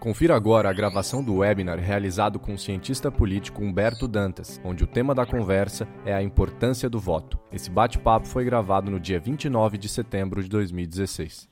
Confira agora a gravação do webinar realizado com o cientista político Humberto Dantas, onde o tema da conversa é a importância do voto. Esse bate-papo foi gravado no dia 29 de setembro de 2016.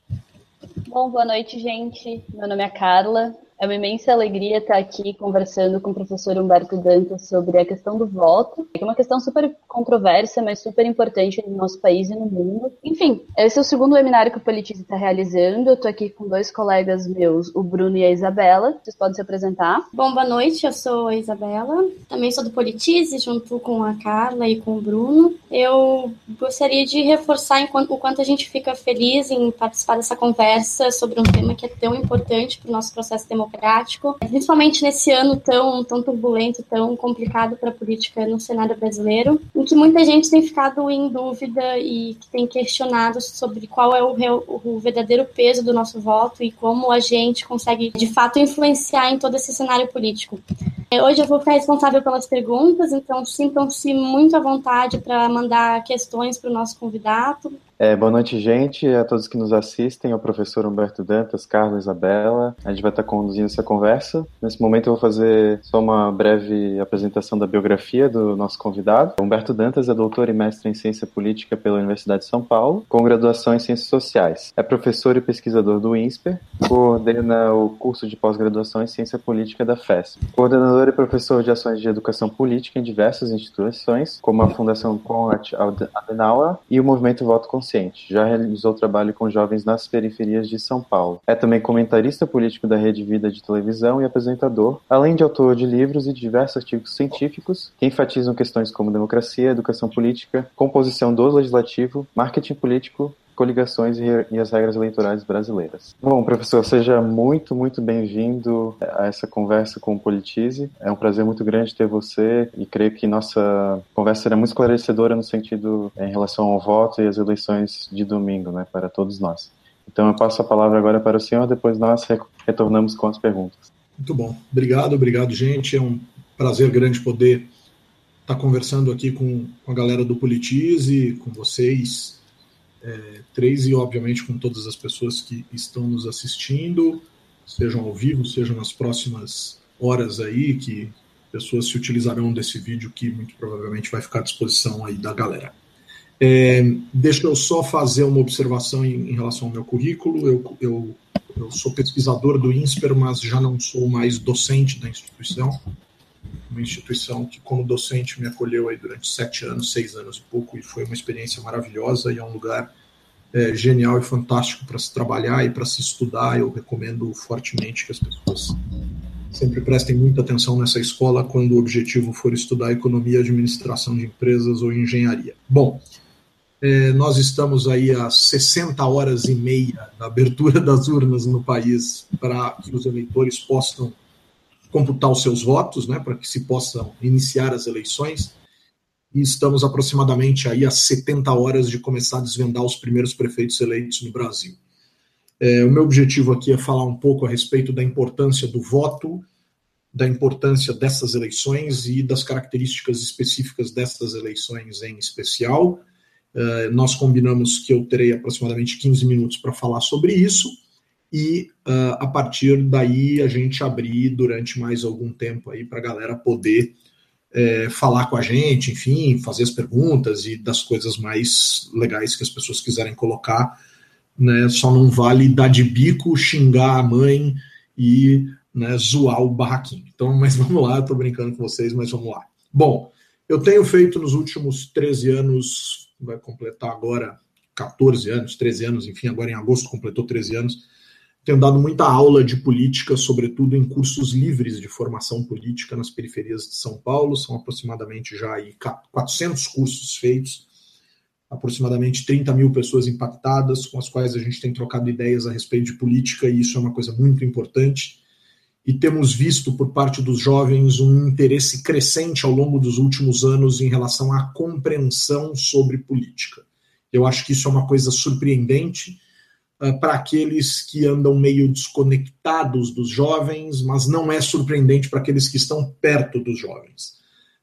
Bom, boa noite, gente. Meu nome é Carla, é uma imensa alegria estar aqui conversando com o professor Humberto Dantas sobre a questão do voto, que é uma questão super controversa, mas super importante no nosso país e no mundo. Enfim, esse é o segundo webinário que o Politize está realizando. Eu estou aqui com dois colegas meus, o Bruno e a Isabela. Vocês podem se apresentar. Bom, boa noite. Eu sou a Isabela. Também sou do Politize, junto com a Carla e com o Bruno. Eu gostaria de reforçar o quanto a gente fica feliz em participar dessa conversa sobre um tema que é tão importante para o nosso processo democrático democrático, principalmente nesse ano tão, tão turbulento, tão complicado para a política no cenário brasileiro, em que muita gente tem ficado em dúvida e que tem questionado sobre qual é o, o verdadeiro peso do nosso voto e como a gente consegue, de fato, influenciar em todo esse cenário político. Hoje eu vou ficar responsável pelas perguntas, então sintam-se muito à vontade para mandar questões para o nosso convidado. É, boa noite, gente, a todos que nos assistem, ao professor Humberto Dantas, Carlos Isabela. A gente vai estar conduzindo essa conversa. Nesse momento eu vou fazer só uma breve apresentação da biografia do nosso convidado. Humberto Dantas é doutor e mestre em ciência política pela Universidade de São Paulo, com graduação em ciências sociais. É professor e pesquisador do INSPER, coordena o curso de pós-graduação em ciência política da FESP. Coordenador e professor de ações de educação política em diversas instituições, como a Fundação Konrad Adenauer e o Movimento Voto Consciente Consciente. Já realizou trabalho com jovens nas periferias de São Paulo. É também comentarista político da Rede Vida de televisão e apresentador, além de autor de livros e diversos artigos científicos que enfatizam questões como democracia, educação política, composição do legislativo, marketing político, coligações e as regras eleitorais brasileiras. Bom, professor, seja muito, muito bem-vindo a essa conversa com o Politize. É um prazer muito grande ter você e creio que nossa conversa será muito esclarecedora no sentido em relação ao voto e às eleições de domingo, né, para todos nós. Então eu passo a palavra agora para o senhor, depois nós retornamos com as perguntas. Muito bom. Obrigado, obrigado, gente. É um prazer grande poder estar conversando aqui com, a galera do Politize, com vocês, é, três e, obviamente, com todas as pessoas que estão nos assistindo, sejam ao vivo, sejam nas próximas horas aí, que pessoas se utilizarão desse vídeo que muito provavelmente vai ficar à disposição aí da galera. É, deixa eu só fazer uma observação em, em relação ao meu currículo. Eu, eu, eu, sou pesquisador do INSPER, mas já não sou mais docente da instituição. Uma instituição que, como docente, me acolheu aí durante sete anos, seis anos e pouco, e foi uma experiência maravilhosa e é um lugar é, genial e fantástico para se trabalhar e para se estudar. Eu recomendo fortemente que as pessoas sempre prestem muita atenção nessa escola quando o objetivo for estudar economia, administração de empresas ou engenharia. Bom, é, nós estamos aí a 60 horas e meia da abertura das urnas no país para que os eleitores possam computar os seus votos, né, para que se possam iniciar as eleições e estamos aproximadamente aí a 70 horas de começar a desvendar os primeiros prefeitos eleitos no Brasil. É, o meu objetivo aqui é falar um pouco a respeito da importância do voto, da importância dessas eleições e das características específicas dessas eleições em especial. É, nós combinamos que eu terei aproximadamente 15 minutos para falar sobre isso e uh, a partir daí a gente abrir durante mais algum tempo aí para a galera poder é, falar com a gente, enfim, fazer as perguntas e das coisas mais legais que as pessoas quiserem colocar. Né, só não vale dar de bico, xingar a mãe e né, zoar o barraquinho. Então, mas vamos lá, tô brincando com vocês, mas vamos lá. Bom, eu tenho feito nos últimos 13 anos, vai completar agora 14 anos, 13 anos, enfim, agora em agosto completou 13 anos, tenho dado muita aula de política, sobretudo em cursos livres de formação política nas periferias de São Paulo. São aproximadamente já aí 400 cursos feitos, aproximadamente 30 mil pessoas impactadas, com as quais a gente tem trocado ideias a respeito de política, e isso é uma coisa muito importante. E temos visto por parte dos jovens um interesse crescente ao longo dos últimos anos em relação à compreensão sobre política. Eu acho que isso é uma coisa surpreendente para aqueles que andam meio desconectados dos jovens, mas não é surpreendente para aqueles que estão perto dos jovens.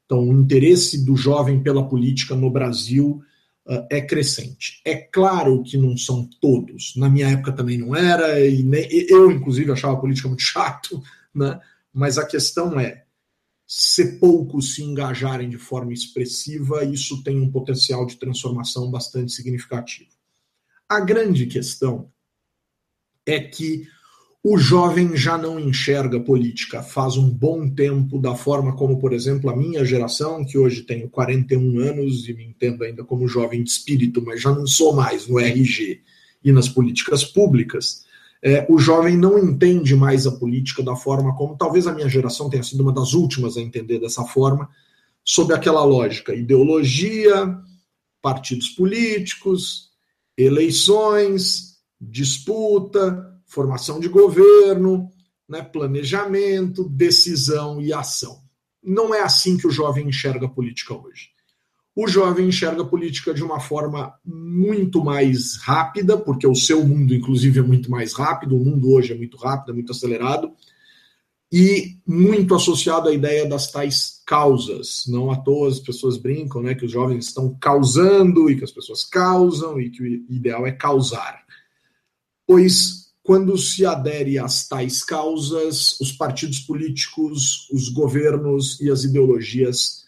Então, o interesse do jovem pela política no Brasil uh, é crescente. É claro que não são todos. Na minha época também não era, e nem, eu, inclusive, achava a política muito chato, né? mas a questão é se poucos se engajarem de forma expressiva, isso tem um potencial de transformação bastante significativo. A grande questão é que o jovem já não enxerga política faz um bom tempo da forma como, por exemplo, a minha geração, que hoje tenho 41 anos e me entendo ainda como jovem de espírito, mas já não sou mais no RG e nas políticas públicas, é, o jovem não entende mais a política da forma como talvez a minha geração tenha sido uma das últimas a entender dessa forma, sob aquela lógica: ideologia, partidos políticos, eleições, disputa formação de governo, né, planejamento, decisão e ação. Não é assim que o jovem enxerga a política hoje. O jovem enxerga a política de uma forma muito mais rápida, porque o seu mundo, inclusive, é muito mais rápido, o mundo hoje é muito rápido, é muito acelerado, e muito associado à ideia das tais causas. Não à toa as pessoas brincam né, que os jovens estão causando e que as pessoas causam e que o ideal é causar. Pois quando se adere às tais causas, os partidos políticos, os governos e as ideologias,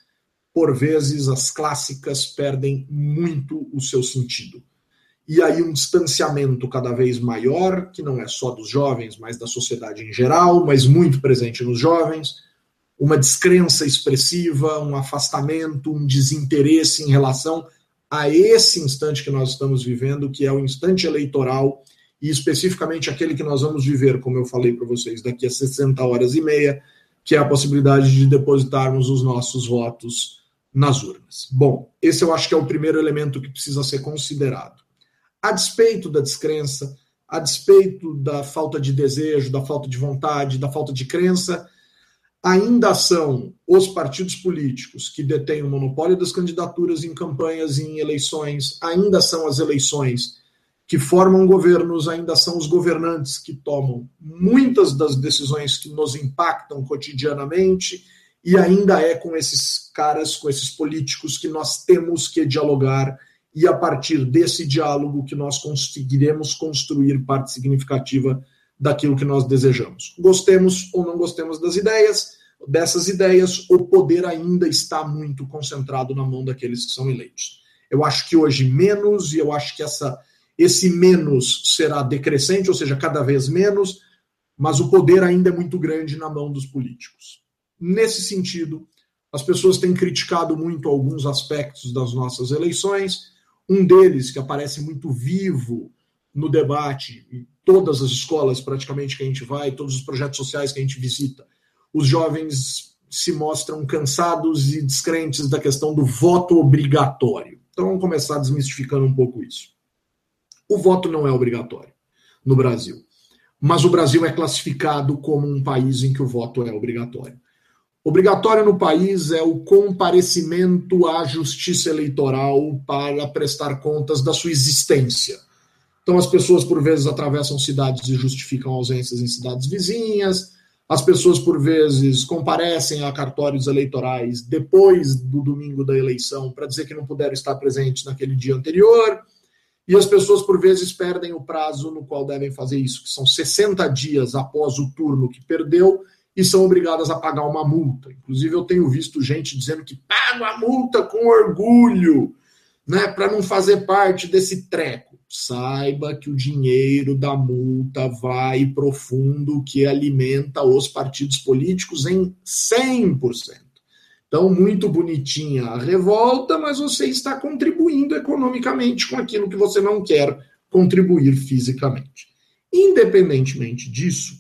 por vezes as clássicas, perdem muito o seu sentido. E aí um distanciamento cada vez maior, que não é só dos jovens, mas da sociedade em geral, mas muito presente nos jovens, uma descrença expressiva, um afastamento, um desinteresse em relação a esse instante que nós estamos vivendo, que é o instante eleitoral e especificamente aquele que nós vamos viver, como eu falei para vocês, daqui a 60 horas e meia, que é a possibilidade de depositarmos os nossos votos nas urnas. Bom, esse eu acho que é o primeiro elemento que precisa ser considerado. A despeito da descrença, a despeito da falta de desejo, da falta de vontade, da falta de crença, ainda são os partidos políticos que detêm o monopólio das candidaturas em campanhas e em eleições, ainda são as eleições que formam governos ainda são os governantes que tomam muitas das decisões que nos impactam cotidianamente, e ainda é com esses caras, com esses políticos que nós temos que dialogar, e a partir desse diálogo que nós conseguiremos construir parte significativa daquilo que nós desejamos. Gostemos ou não gostemos das ideias, dessas ideias, o poder ainda está muito concentrado na mão daqueles que são eleitos. Eu acho que hoje menos, e eu acho que essa esse menos será decrescente, ou seja, cada vez menos, mas o poder ainda é muito grande na mão dos políticos. Nesse sentido, as pessoas têm criticado muito alguns aspectos das nossas eleições. Um deles, que aparece muito vivo no debate, em todas as escolas praticamente que a gente vai, todos os projetos sociais que a gente visita, os jovens se mostram cansados e descrentes da questão do voto obrigatório. Então vamos começar desmistificando um pouco isso. O voto não é obrigatório no Brasil. Mas o Brasil é classificado como um país em que o voto é obrigatório. Obrigatório no país é o comparecimento à justiça eleitoral para prestar contas da sua existência. Então, as pessoas, por vezes, atravessam cidades e justificam ausências em cidades vizinhas, as pessoas, por vezes, comparecem a cartórios eleitorais depois do domingo da eleição para dizer que não puderam estar presentes naquele dia anterior. E as pessoas, por vezes, perdem o prazo no qual devem fazer isso, que são 60 dias após o turno que perdeu, e são obrigadas a pagar uma multa. Inclusive, eu tenho visto gente dizendo que paga a multa com orgulho, né, para não fazer parte desse treco. Saiba que o dinheiro da multa vai profundo que alimenta os partidos políticos em 100%. Então, muito bonitinha a revolta, mas você está contribuindo economicamente com aquilo que você não quer contribuir fisicamente. Independentemente disso,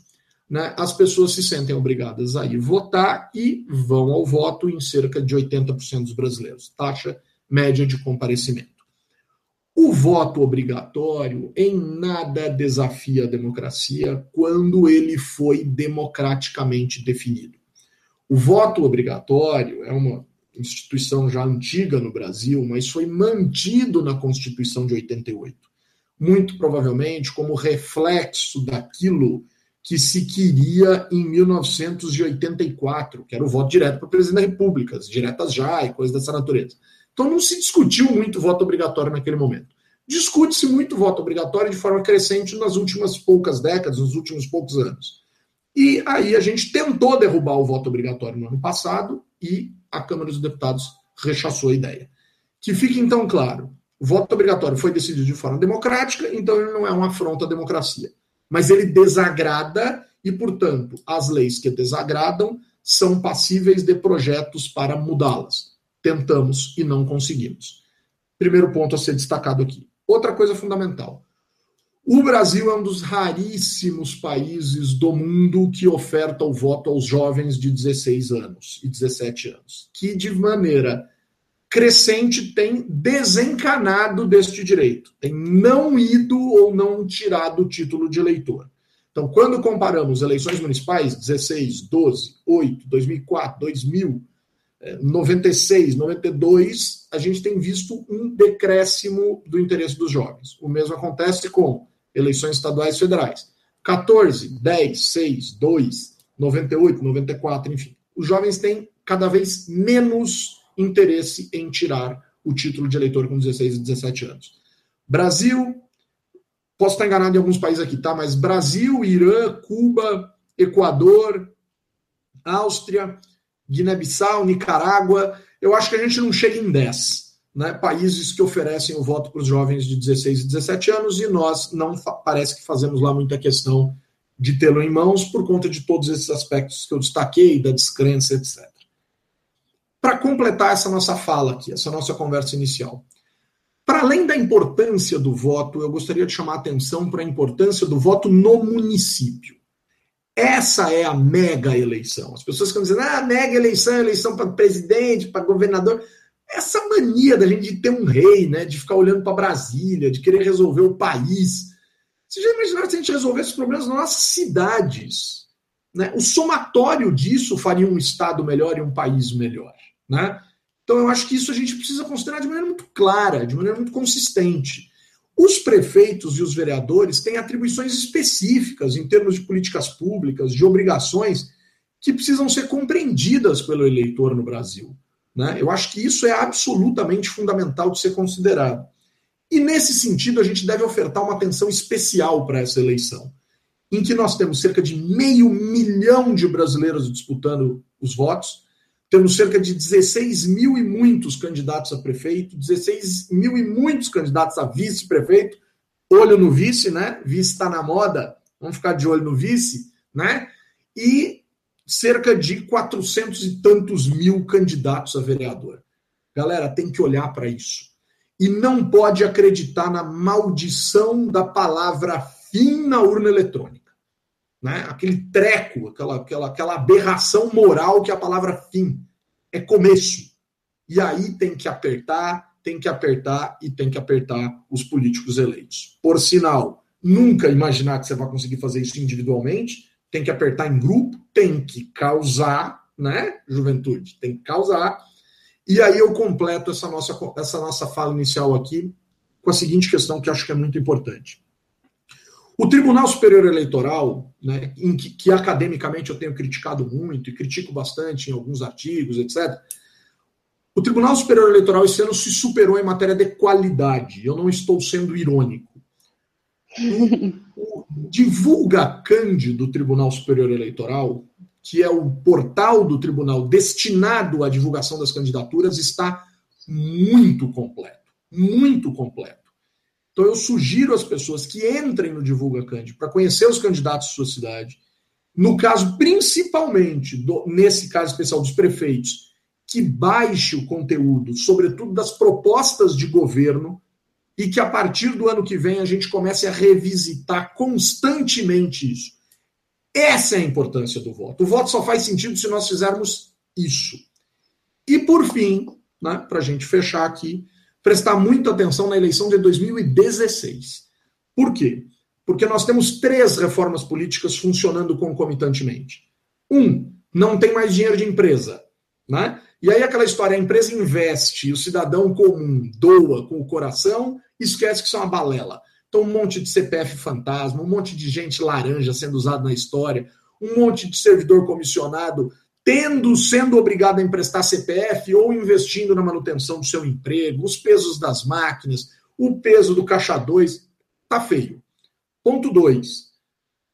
né, as pessoas se sentem obrigadas a ir votar e vão ao voto em cerca de 80% dos brasileiros, taxa média de comparecimento. O voto obrigatório em nada desafia a democracia quando ele foi democraticamente definido. O voto obrigatório é uma instituição já antiga no Brasil, mas foi mantido na Constituição de 88. Muito provavelmente como reflexo daquilo que se queria em 1984, que era o voto direto para o presidente da República, diretas já e coisas dessa natureza. Então não se discutiu muito voto obrigatório naquele momento. Discute-se muito voto obrigatório de forma crescente nas últimas poucas décadas, nos últimos poucos anos. E aí a gente tentou derrubar o voto obrigatório no ano passado e a Câmara dos Deputados rechaçou a ideia. Que fique então claro, o voto obrigatório foi decidido de forma democrática, então ele não é uma afronta à democracia. Mas ele desagrada e, portanto, as leis que desagradam são passíveis de projetos para mudá-las. Tentamos e não conseguimos. Primeiro ponto a ser destacado aqui. Outra coisa fundamental. O Brasil é um dos raríssimos países do mundo que oferta o voto aos jovens de 16 anos e 17 anos, que de maneira crescente tem desencanado deste direito, tem não ido ou não tirado o título de eleitor. Então, quando comparamos eleições municipais, 16, 12, 8, 2004, 2000, 96, 92, a gente tem visto um decréscimo do interesse dos jovens. O mesmo acontece com eleições estaduais e federais. 14, 10, 6, 2, 98, 94, enfim. Os jovens têm cada vez menos interesse em tirar o título de eleitor com 16 e 17 anos. Brasil, posso estar enganado em alguns países aqui, tá? Mas Brasil, Irã, Cuba, Equador, Áustria, Guiné-Bissau, Nicarágua, eu acho que a gente não chega em 10. Né, países que oferecem o voto para os jovens de 16 e 17 anos, e nós não parece que fazemos lá muita questão de tê-lo em mãos por conta de todos esses aspectos que eu destaquei, da descrença, etc. Para completar essa nossa fala aqui, essa nossa conversa inicial, para além da importância do voto, eu gostaria de chamar a atenção para a importância do voto no município. Essa é a mega eleição. As pessoas ficam dizendo, ah, mega eleição, eleição para presidente, para governador. Essa mania da gente de ter um rei, né, de ficar olhando para Brasília, de querer resolver o país. Você já imaginou se a gente resolvesse os problemas nas nossas cidades? Né? O somatório disso faria um Estado melhor e um país melhor. Né? Então, eu acho que isso a gente precisa considerar de maneira muito clara, de maneira muito consistente. Os prefeitos e os vereadores têm atribuições específicas em termos de políticas públicas, de obrigações, que precisam ser compreendidas pelo eleitor no Brasil. Né? Eu acho que isso é absolutamente fundamental de ser considerado. E, nesse sentido, a gente deve ofertar uma atenção especial para essa eleição, em que nós temos cerca de meio milhão de brasileiros disputando os votos temos cerca de 16 mil e muitos candidatos a prefeito, 16 mil e muitos candidatos a vice-prefeito. Olho no vice, né? Vice está na moda, vamos ficar de olho no vice, né? E cerca de 400 e tantos mil candidatos a vereador. Galera, tem que olhar para isso. E não pode acreditar na maldição da palavra fim na urna eletrônica né? aquele treco, aquela, aquela, aquela aberração moral que é a palavra fim é começo. E aí tem que apertar, tem que apertar e tem que apertar os políticos eleitos. Por sinal, nunca imaginar que você vai conseguir fazer isso individualmente, tem que apertar em grupo, tem que causar, né, juventude, tem que causar. E aí eu completo essa nossa, essa nossa fala inicial aqui com a seguinte questão que acho que é muito importante. O Tribunal Superior Eleitoral, né, em que, que, academicamente eu tenho criticado muito e critico bastante em alguns artigos, etc. O Tribunal Superior Eleitoral esse ano se superou em matéria de qualidade. Eu não estou sendo irônico. O, o Divulga Cande do Tribunal Superior Eleitoral, que é o portal do tribunal destinado à divulgação das candidaturas, está muito completo. Muito completo. Então eu sugiro às pessoas que entrem no Divulga Cândido para conhecer os candidatos de sua cidade. No caso, principalmente, do, nesse caso especial dos prefeitos, que baixe o conteúdo, sobretudo das propostas de governo, e que a partir do ano que vem a gente comece a revisitar constantemente isso. Essa é a importância do voto. O voto só faz sentido se nós fizermos isso. E por fim, né, para a gente fechar aqui, prestar muita atenção na eleição de 2016. Por quê? Porque nós temos três reformas políticas funcionando concomitantemente. Um, não tem mais dinheiro de empresa. Né? E aí aquela história, a empresa investe, o cidadão comum doa com o coração, esquece que isso é uma balela. Então um monte de CPF fantasma, um monte de gente laranja sendo usado na história, um monte de servidor comissionado tendo, sendo obrigado a emprestar CPF ou investindo na manutenção do seu emprego, os pesos das máquinas, o peso do caixa 2, tá feio. Ponto 2.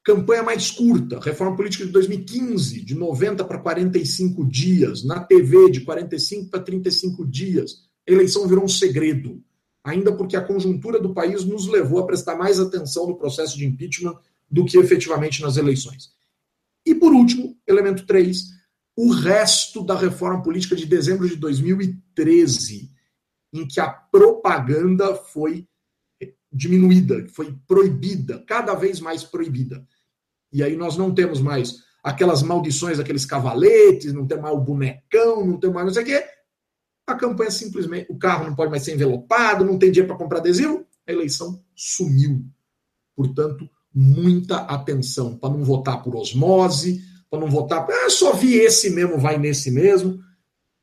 Campanha mais curta, reforma política de 2015, de 90 para 45 dias, na TV de 45 para 35 dias. A eleição virou um segredo, ainda porque a conjuntura do país nos levou a prestar mais atenção no processo de impeachment do que efetivamente nas eleições. E por último, elemento 3, o resto da reforma política de dezembro de 2013, em que a propaganda foi diminuída, foi proibida, cada vez mais proibida. E aí nós não temos mais aquelas maldições, aqueles cavaletes, não tem mais o bonecão, não tem mais não sei o quê. A campanha simplesmente, o carro não pode mais ser envelopado, não tem dinheiro para comprar adesivo, a eleição sumiu. Portanto, muita atenção para não votar por osmose, para não votar, ah, só vi esse mesmo, vai nesse mesmo.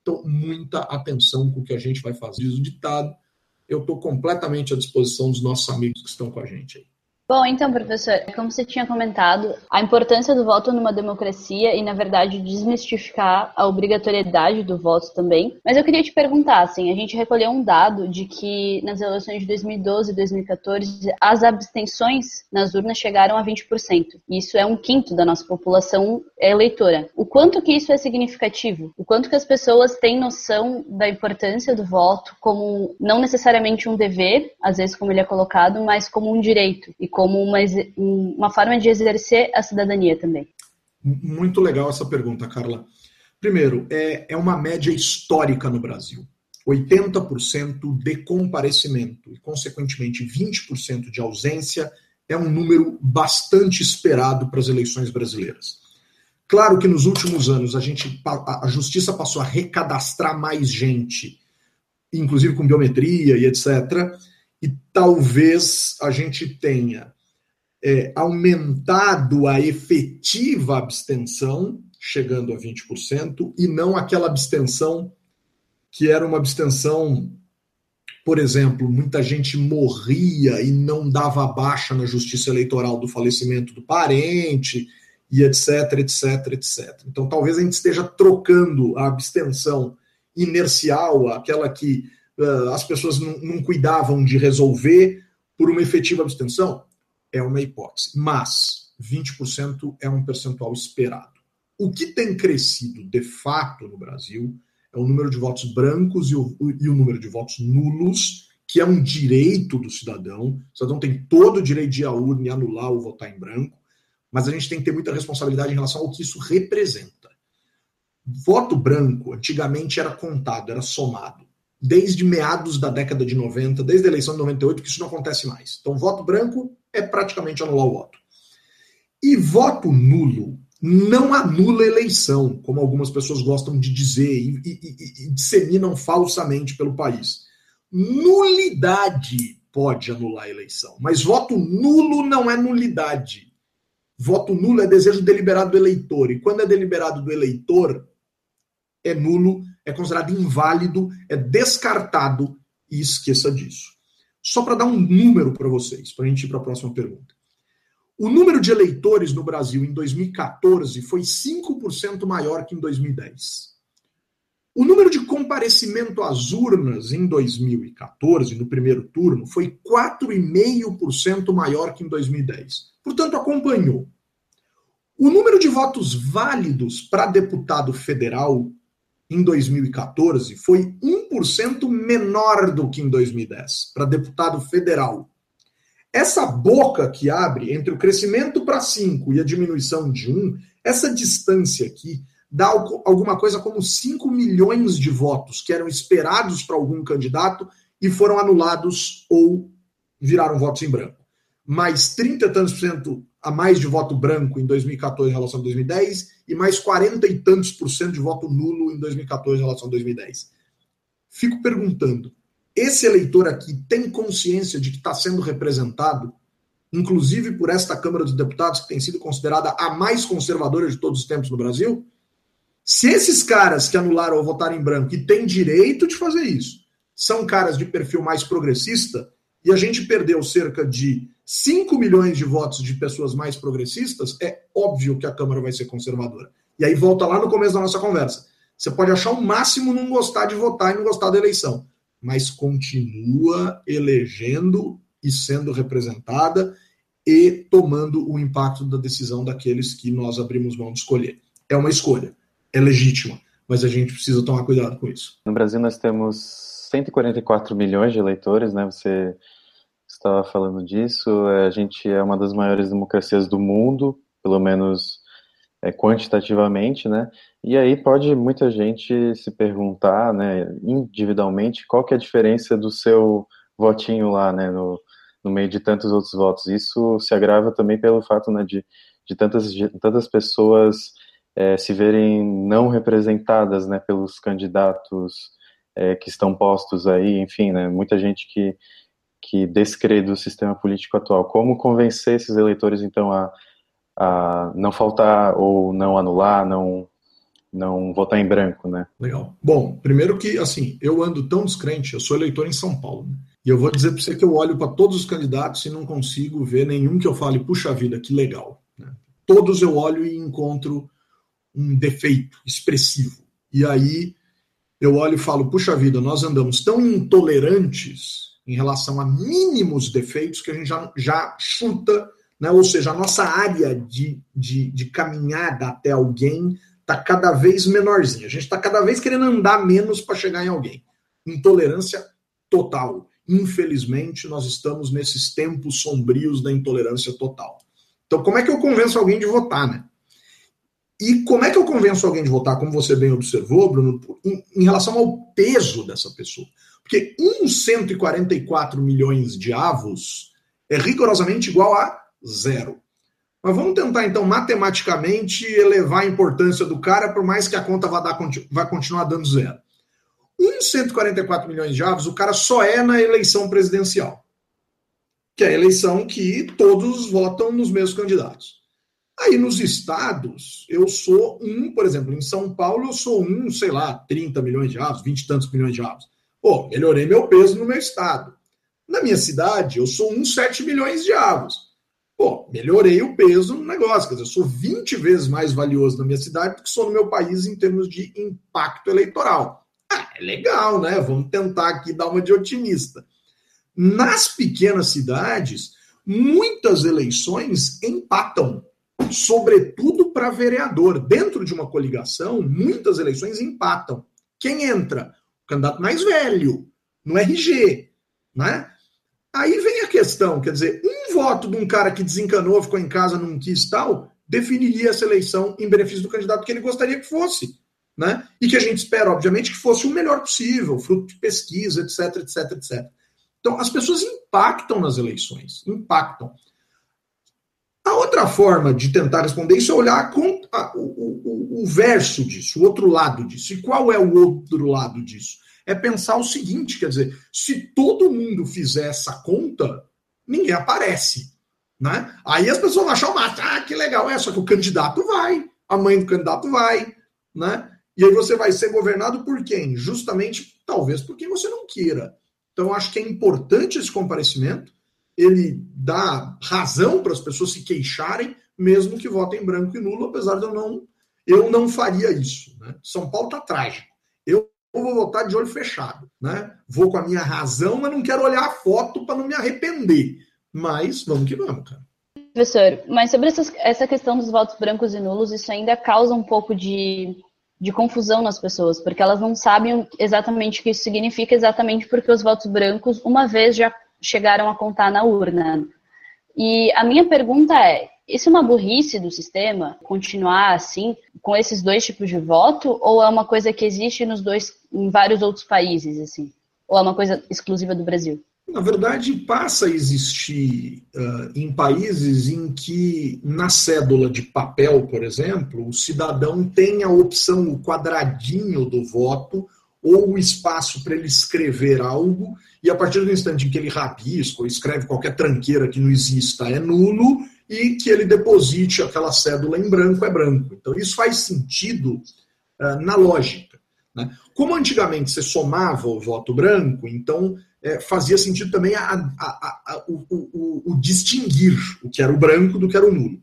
Então, muita atenção com o que a gente vai fazer. Diz o ditado, eu estou completamente à disposição dos nossos amigos que estão com a gente aí. Bom, então, professor, como você tinha comentado, a importância do voto numa democracia e, na verdade, desmistificar a obrigatoriedade do voto também. Mas eu queria te perguntar, assim, a gente recolheu um dado de que nas eleições de 2012 e 2014, as abstenções nas urnas chegaram a 20%. Isso é um quinto da nossa população eleitora. O quanto que isso é significativo? O quanto que as pessoas têm noção da importância do voto como não necessariamente um dever, às vezes como ele é colocado, mas como um direito e como uma, uma forma de exercer a cidadania também. Muito legal essa pergunta, Carla. Primeiro, é, é uma média histórica no Brasil. 80% de comparecimento e, consequentemente, 20% de ausência é um número bastante esperado para as eleições brasileiras. Claro que nos últimos anos a, gente, a justiça passou a recadastrar mais gente, inclusive com biometria e etc e talvez a gente tenha é, aumentado a efetiva abstenção, chegando a 20%, e não aquela abstenção que era uma abstenção, por exemplo, muita gente morria e não dava baixa na justiça eleitoral do falecimento do parente, e etc, etc, etc. Então talvez a gente esteja trocando a abstenção inercial, aquela que as pessoas não, não cuidavam de resolver por uma efetiva abstenção? É uma hipótese. Mas 20% é um percentual esperado. O que tem crescido de fato no Brasil é o número de votos brancos e o, e o número de votos nulos, que é um direito do cidadão. O cidadão tem todo o direito de ir à urna e anular ou votar em branco, mas a gente tem que ter muita responsabilidade em relação ao que isso representa. Voto branco, antigamente era contado, era somado desde meados da década de 90, desde a eleição de 98, que isso não acontece mais. Então, voto branco é praticamente anular o voto. E voto nulo não anula eleição, como algumas pessoas gostam de dizer e, e, e, disseminam falsamente pelo país. Nulidade pode anular a eleição, mas voto nulo não é nulidade. Voto nulo é desejo deliberado do eleitor, e quando é deliberado do eleitor, é nulo é considerado inválido, é descartado e esqueça disso. Só para dar um número para vocês, para a gente ir para a próxima pergunta. O número de eleitores no Brasil em 2014 foi 5% maior que em 2010. O número de comparecimento às urnas em 2014, no primeiro turno, foi 4,5% maior que em 2010. Portanto, acompanhou. O número de votos válidos para deputado federal em 2014 foi 1% menor do que em 2010 para deputado federal. Essa boca que abre entre o crescimento para 5 e a diminuição de 1, essa distância aqui dá alguma coisa como 5 milhões de votos que eram esperados para algum candidato e foram anulados ou viraram votos em branco. Mais 30 e tantos por cento a mais de voto branco em 2014 em relação a 2010 e mais 40 e tantos por cento de voto nulo em 2014 em relação a 2010. Fico perguntando, esse eleitor aqui tem consciência de que está sendo representado, inclusive por esta Câmara dos Deputados, que tem sido considerada a mais conservadora de todos os tempos no Brasil? Se esses caras que anularam ou votaram em branco e têm direito de fazer isso, são caras de perfil mais progressista, e a gente perdeu cerca de 5 milhões de votos de pessoas mais progressistas, é óbvio que a Câmara vai ser conservadora. E aí volta lá no começo da nossa conversa. Você pode achar o máximo não gostar de votar e não gostar da eleição, mas continua elegendo e sendo representada e tomando o impacto da decisão daqueles que nós abrimos mão de escolher. É uma escolha, é legítima, mas a gente precisa tomar cuidado com isso. No Brasil nós temos 144 milhões de eleitores, né? Você estava falando disso. É, a gente é uma das maiores democracias do mundo, pelo menos é, quantitativamente, né? E aí pode muita gente se perguntar, né, individualmente, qual que é a diferença do seu votinho lá, né, no, no meio de tantos outros votos. Isso se agrava também pelo fato, né, de, de tantas, de tantas pessoas é, se verem não representadas, né, pelos candidatos é, que estão postos aí, enfim, né, muita gente que que descrede o sistema político atual. Como convencer esses eleitores, então, a a não faltar ou não anular, não não votar em branco, né? Legal. Bom, primeiro que assim, eu ando tão descrente, eu sou eleitor em São Paulo, né? e eu vou dizer para você que eu olho para todos os candidatos e não consigo ver nenhum que eu fale, puxa vida, que legal. Né? Todos eu olho e encontro um defeito expressivo. E aí eu olho e falo, puxa vida, nós andamos tão intolerantes em relação a mínimos defeitos que a gente já, já chuta né? Ou seja, a nossa área de, de, de caminhada até alguém está cada vez menorzinha. A gente está cada vez querendo andar menos para chegar em alguém. Intolerância total. Infelizmente, nós estamos nesses tempos sombrios da intolerância total. Então, como é que eu convenço alguém de votar, né? E como é que eu convenço alguém de votar, como você bem observou, Bruno, em, em relação ao peso dessa pessoa? Porque uns 144 milhões de avos é rigorosamente igual a zero. Mas vamos tentar, então, matematicamente elevar a importância do cara, por mais que a conta vá, dar, vá continuar dando zero. Uns 144 milhões de avos, o cara só é na eleição presidencial, que é a eleição que todos votam nos mesmos candidatos. Aí nos estados, eu sou um, por exemplo, em São Paulo, eu sou um, sei lá, 30 milhões de avos, 20 e tantos milhões de avos. Pô, melhorei meu peso no meu estado. Na minha cidade, eu sou um 7 milhões de avos. Pô, melhorei o peso no negócio. Quer dizer, eu sou 20 vezes mais valioso na minha cidade do que sou no meu país em termos de impacto eleitoral. Ah, é legal, né? Vamos tentar aqui dar uma de otimista. Nas pequenas cidades, muitas eleições empatam, sobretudo para vereador. Dentro de uma coligação, muitas eleições empatam. Quem entra? Candidato mais velho, no RG, né? Aí vem a questão, quer dizer, um voto de um cara que desencanou, ficou em casa, não quis tal, definiria essa eleição em benefício do candidato que ele gostaria que fosse. Né? E que a gente espera, obviamente, que fosse o melhor possível, fruto de pesquisa, etc, etc, etc. Então, as pessoas impactam nas eleições, impactam. A outra forma de tentar responder isso é olhar com a, o, o, o verso disso, o outro lado disso. E qual é o outro lado disso? é pensar o seguinte: quer dizer, se todo mundo fizer essa conta, ninguém aparece. Né? Aí as pessoas vão achar o máximo, ah, que legal, é, só que o candidato vai, a mãe do candidato vai, né? E aí você vai ser governado por quem? Justamente, talvez, por quem você não queira. Então, acho que é importante esse comparecimento, ele dá razão para as pessoas se queixarem, mesmo que votem branco e nulo, apesar de eu não, eu não faria isso. Né? São Paulo está trágico. Eu vou votar de olho fechado, né? Vou com a minha razão, mas não quero olhar a foto para não me arrepender. Mas vamos que vamos, cara. Professor, mas sobre essas, essa questão dos votos brancos e nulos, isso ainda causa um pouco de, de confusão nas pessoas, porque elas não sabem exatamente o que isso significa, exatamente porque os votos brancos, uma vez já chegaram a contar na urna. E a minha pergunta é: isso é uma burrice do sistema, continuar assim, com esses dois tipos de voto, ou é uma coisa que existe nos dois, em vários outros países, assim? Ou é uma coisa exclusiva do Brasil? Na verdade, passa a existir uh, em países em que, na cédula de papel, por exemplo, o cidadão tem a opção, o quadradinho do voto, ou o espaço para ele escrever algo, e a partir do instante em que ele rabisca ou escreve qualquer tranqueira que não exista, é nulo, e que ele deposite aquela cédula em branco é branco. Então, isso faz sentido uh, na lógica. Né? Como antigamente você somava o voto branco, então é, fazia sentido também a, a, a, o, o, o, distinguir o que era o branco do que era o nulo.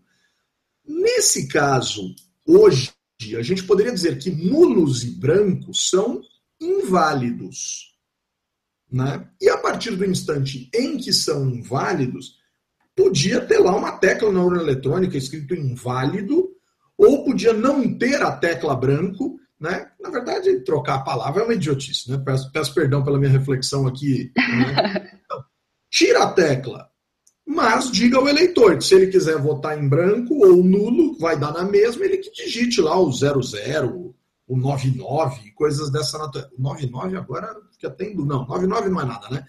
Nesse caso, hoje, a gente poderia dizer que nulos e brancos são inválidos. Né? E a partir do instante em que são inválidos, podia ter lá uma tecla na urna eletrônica escrito inválido, ou podia não ter a tecla branco, né? Na verdade, trocar a palavra é uma idiotice, né? Peço, peço perdão pela minha reflexão aqui. Né? Então, tira a tecla, mas diga ao eleitor que se ele quiser votar em branco ou nulo, vai dar na mesma, ele que digite lá o 00, o 99, coisas dessa natureza. O 99 agora fica tendo. Não, 99 não é nada, né?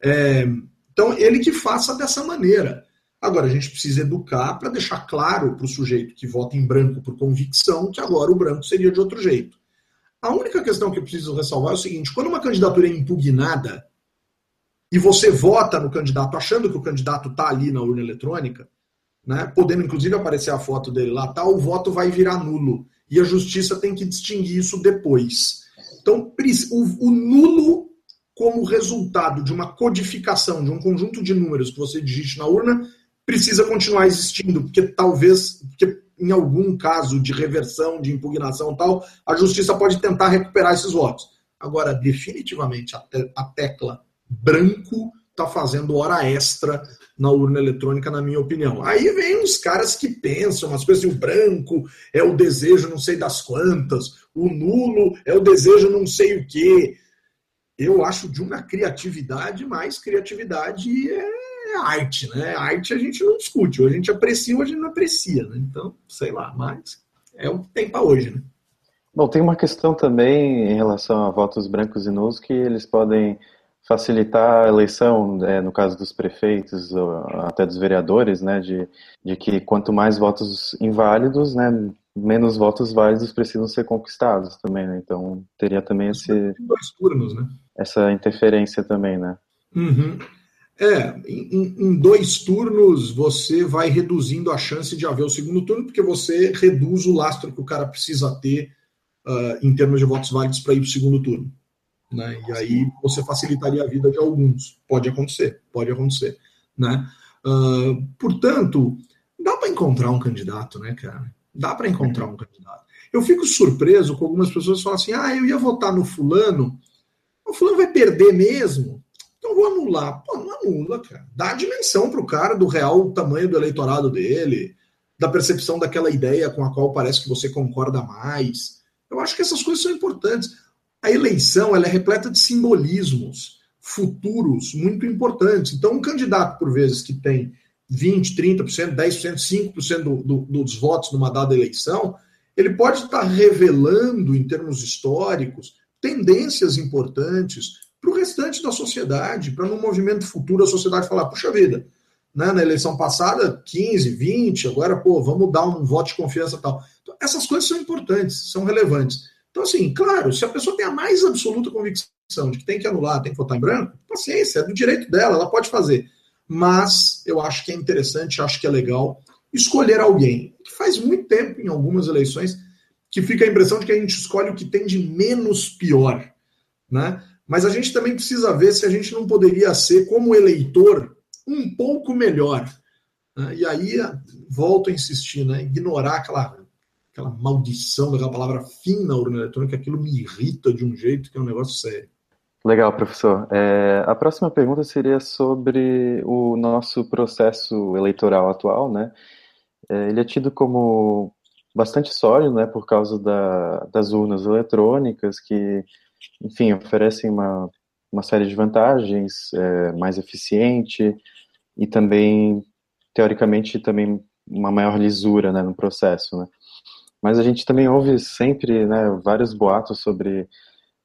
É, então, ele que faça dessa maneira. Agora, a gente precisa educar para deixar claro para o sujeito que vota em branco por convicção que agora o branco seria de outro jeito. A única questão que eu preciso ressalvar é o seguinte: quando uma candidatura é impugnada e você vota no candidato achando que o candidato está ali na urna eletrônica, né, podendo inclusive aparecer a foto dele lá, tá, o voto vai virar nulo e a justiça tem que distinguir isso depois. Então, o, o nulo, como resultado de uma codificação de um conjunto de números que você digite na urna, precisa continuar existindo, porque talvez, porque em algum caso de reversão, de impugnação tal, a justiça pode tentar recuperar esses votos. Agora, definitivamente, a, te a tecla branco está fazendo hora extra na urna eletrônica, na minha opinião. Aí vem uns caras que pensam umas coisas assim, o branco é o desejo não sei das quantas, o nulo é o desejo não sei o quê. Eu acho de uma criatividade, mas criatividade é arte, né? Arte a gente não discute, ou a gente aprecia ou a gente não aprecia, né? Então, sei lá, mas é o que tem para hoje, né? Bom, tem uma questão também em relação a votos brancos e nulos que eles podem facilitar a eleição, é, no caso dos prefeitos, até dos vereadores, né, de, de que quanto mais votos inválidos, né, menos votos válidos precisam ser conquistados também, né? Então teria também esse dois turnos, né? Essa interferência também, né? Uhum. É, em, em, dois turnos você vai reduzindo a chance de haver o segundo turno, porque você reduz o lastro que o cara precisa ter uh, em termos de votos válidos para ir para o segundo turno. Né? E aí você facilitaria a vida de alguns. Pode acontecer, pode acontecer. Né? Uh, portanto, dá para encontrar um candidato, né, cara? Dá para encontrar um candidato. Eu fico surpreso com algumas pessoas que falam assim: ah, eu ia votar no fulano, o fulano vai perder mesmo, então vou anular. Pô, não anula, cara. Dá a dimensão para o cara do real tamanho do eleitorado dele, da percepção daquela ideia com a qual parece que você concorda mais. Eu acho que essas coisas são importantes a eleição ela é repleta de simbolismos futuros muito importantes. Então, um candidato, por vezes, que tem 20%, 30%, 10%, 5% do, do, dos votos numa dada eleição, ele pode estar revelando, em termos históricos, tendências importantes para o restante da sociedade, para no movimento futuro a sociedade falar, puxa vida, né, na eleição passada, 15, 20, agora, pô, vamos dar um voto de confiança tal. Então, essas coisas são importantes, são relevantes. Então, assim, claro, se a pessoa tem a mais absoluta convicção de que tem que anular, tem que votar em branco, paciência, é do direito dela, ela pode fazer. Mas eu acho que é interessante, acho que é legal escolher alguém. Que faz muito tempo, em algumas eleições, que fica a impressão de que a gente escolhe o que tem de menos pior. Né? Mas a gente também precisa ver se a gente não poderia ser, como eleitor, um pouco melhor. Né? E aí, volto a insistir, né? ignorar aquela aquela maldição daquela palavra fim na urna eletrônica, aquilo me irrita de um jeito que é um negócio sério. Legal, professor. É, a próxima pergunta seria sobre o nosso processo eleitoral atual, né? É, ele é tido como bastante sólido, né, por causa da, das urnas eletrônicas, que, enfim, oferecem uma, uma série de vantagens, é, mais eficiente e também, teoricamente, também uma maior lisura, né, no processo, né? Mas a gente também ouve sempre né, vários boatos sobre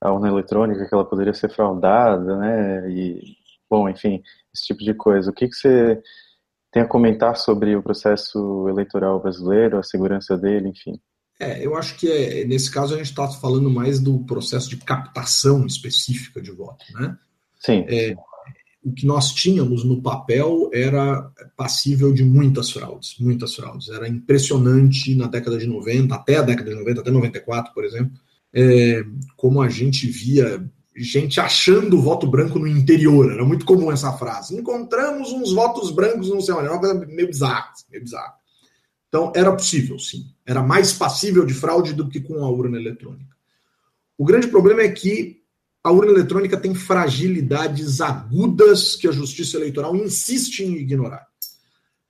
a urna eletrônica, que ela poderia ser fraudada, né? E, bom, enfim, esse tipo de coisa. O que, que você tem a comentar sobre o processo eleitoral brasileiro, a segurança dele, enfim? É, eu acho que é, nesse caso a gente está falando mais do processo de captação específica de voto, né? Sim. É, o que nós tínhamos no papel era passível de muitas fraudes, muitas fraudes. Era impressionante na década de 90, até a década de 90, até 94, por exemplo, é, como a gente via. gente achando voto branco no interior. Era muito comum essa frase. Encontramos uns votos brancos, não sei. Era uma coisa meio bizarra, meio bizarra. Então, era possível, sim. Era mais passível de fraude do que com a urna eletrônica. O grande problema é que a urna eletrônica tem fragilidades agudas que a Justiça Eleitoral insiste em ignorar.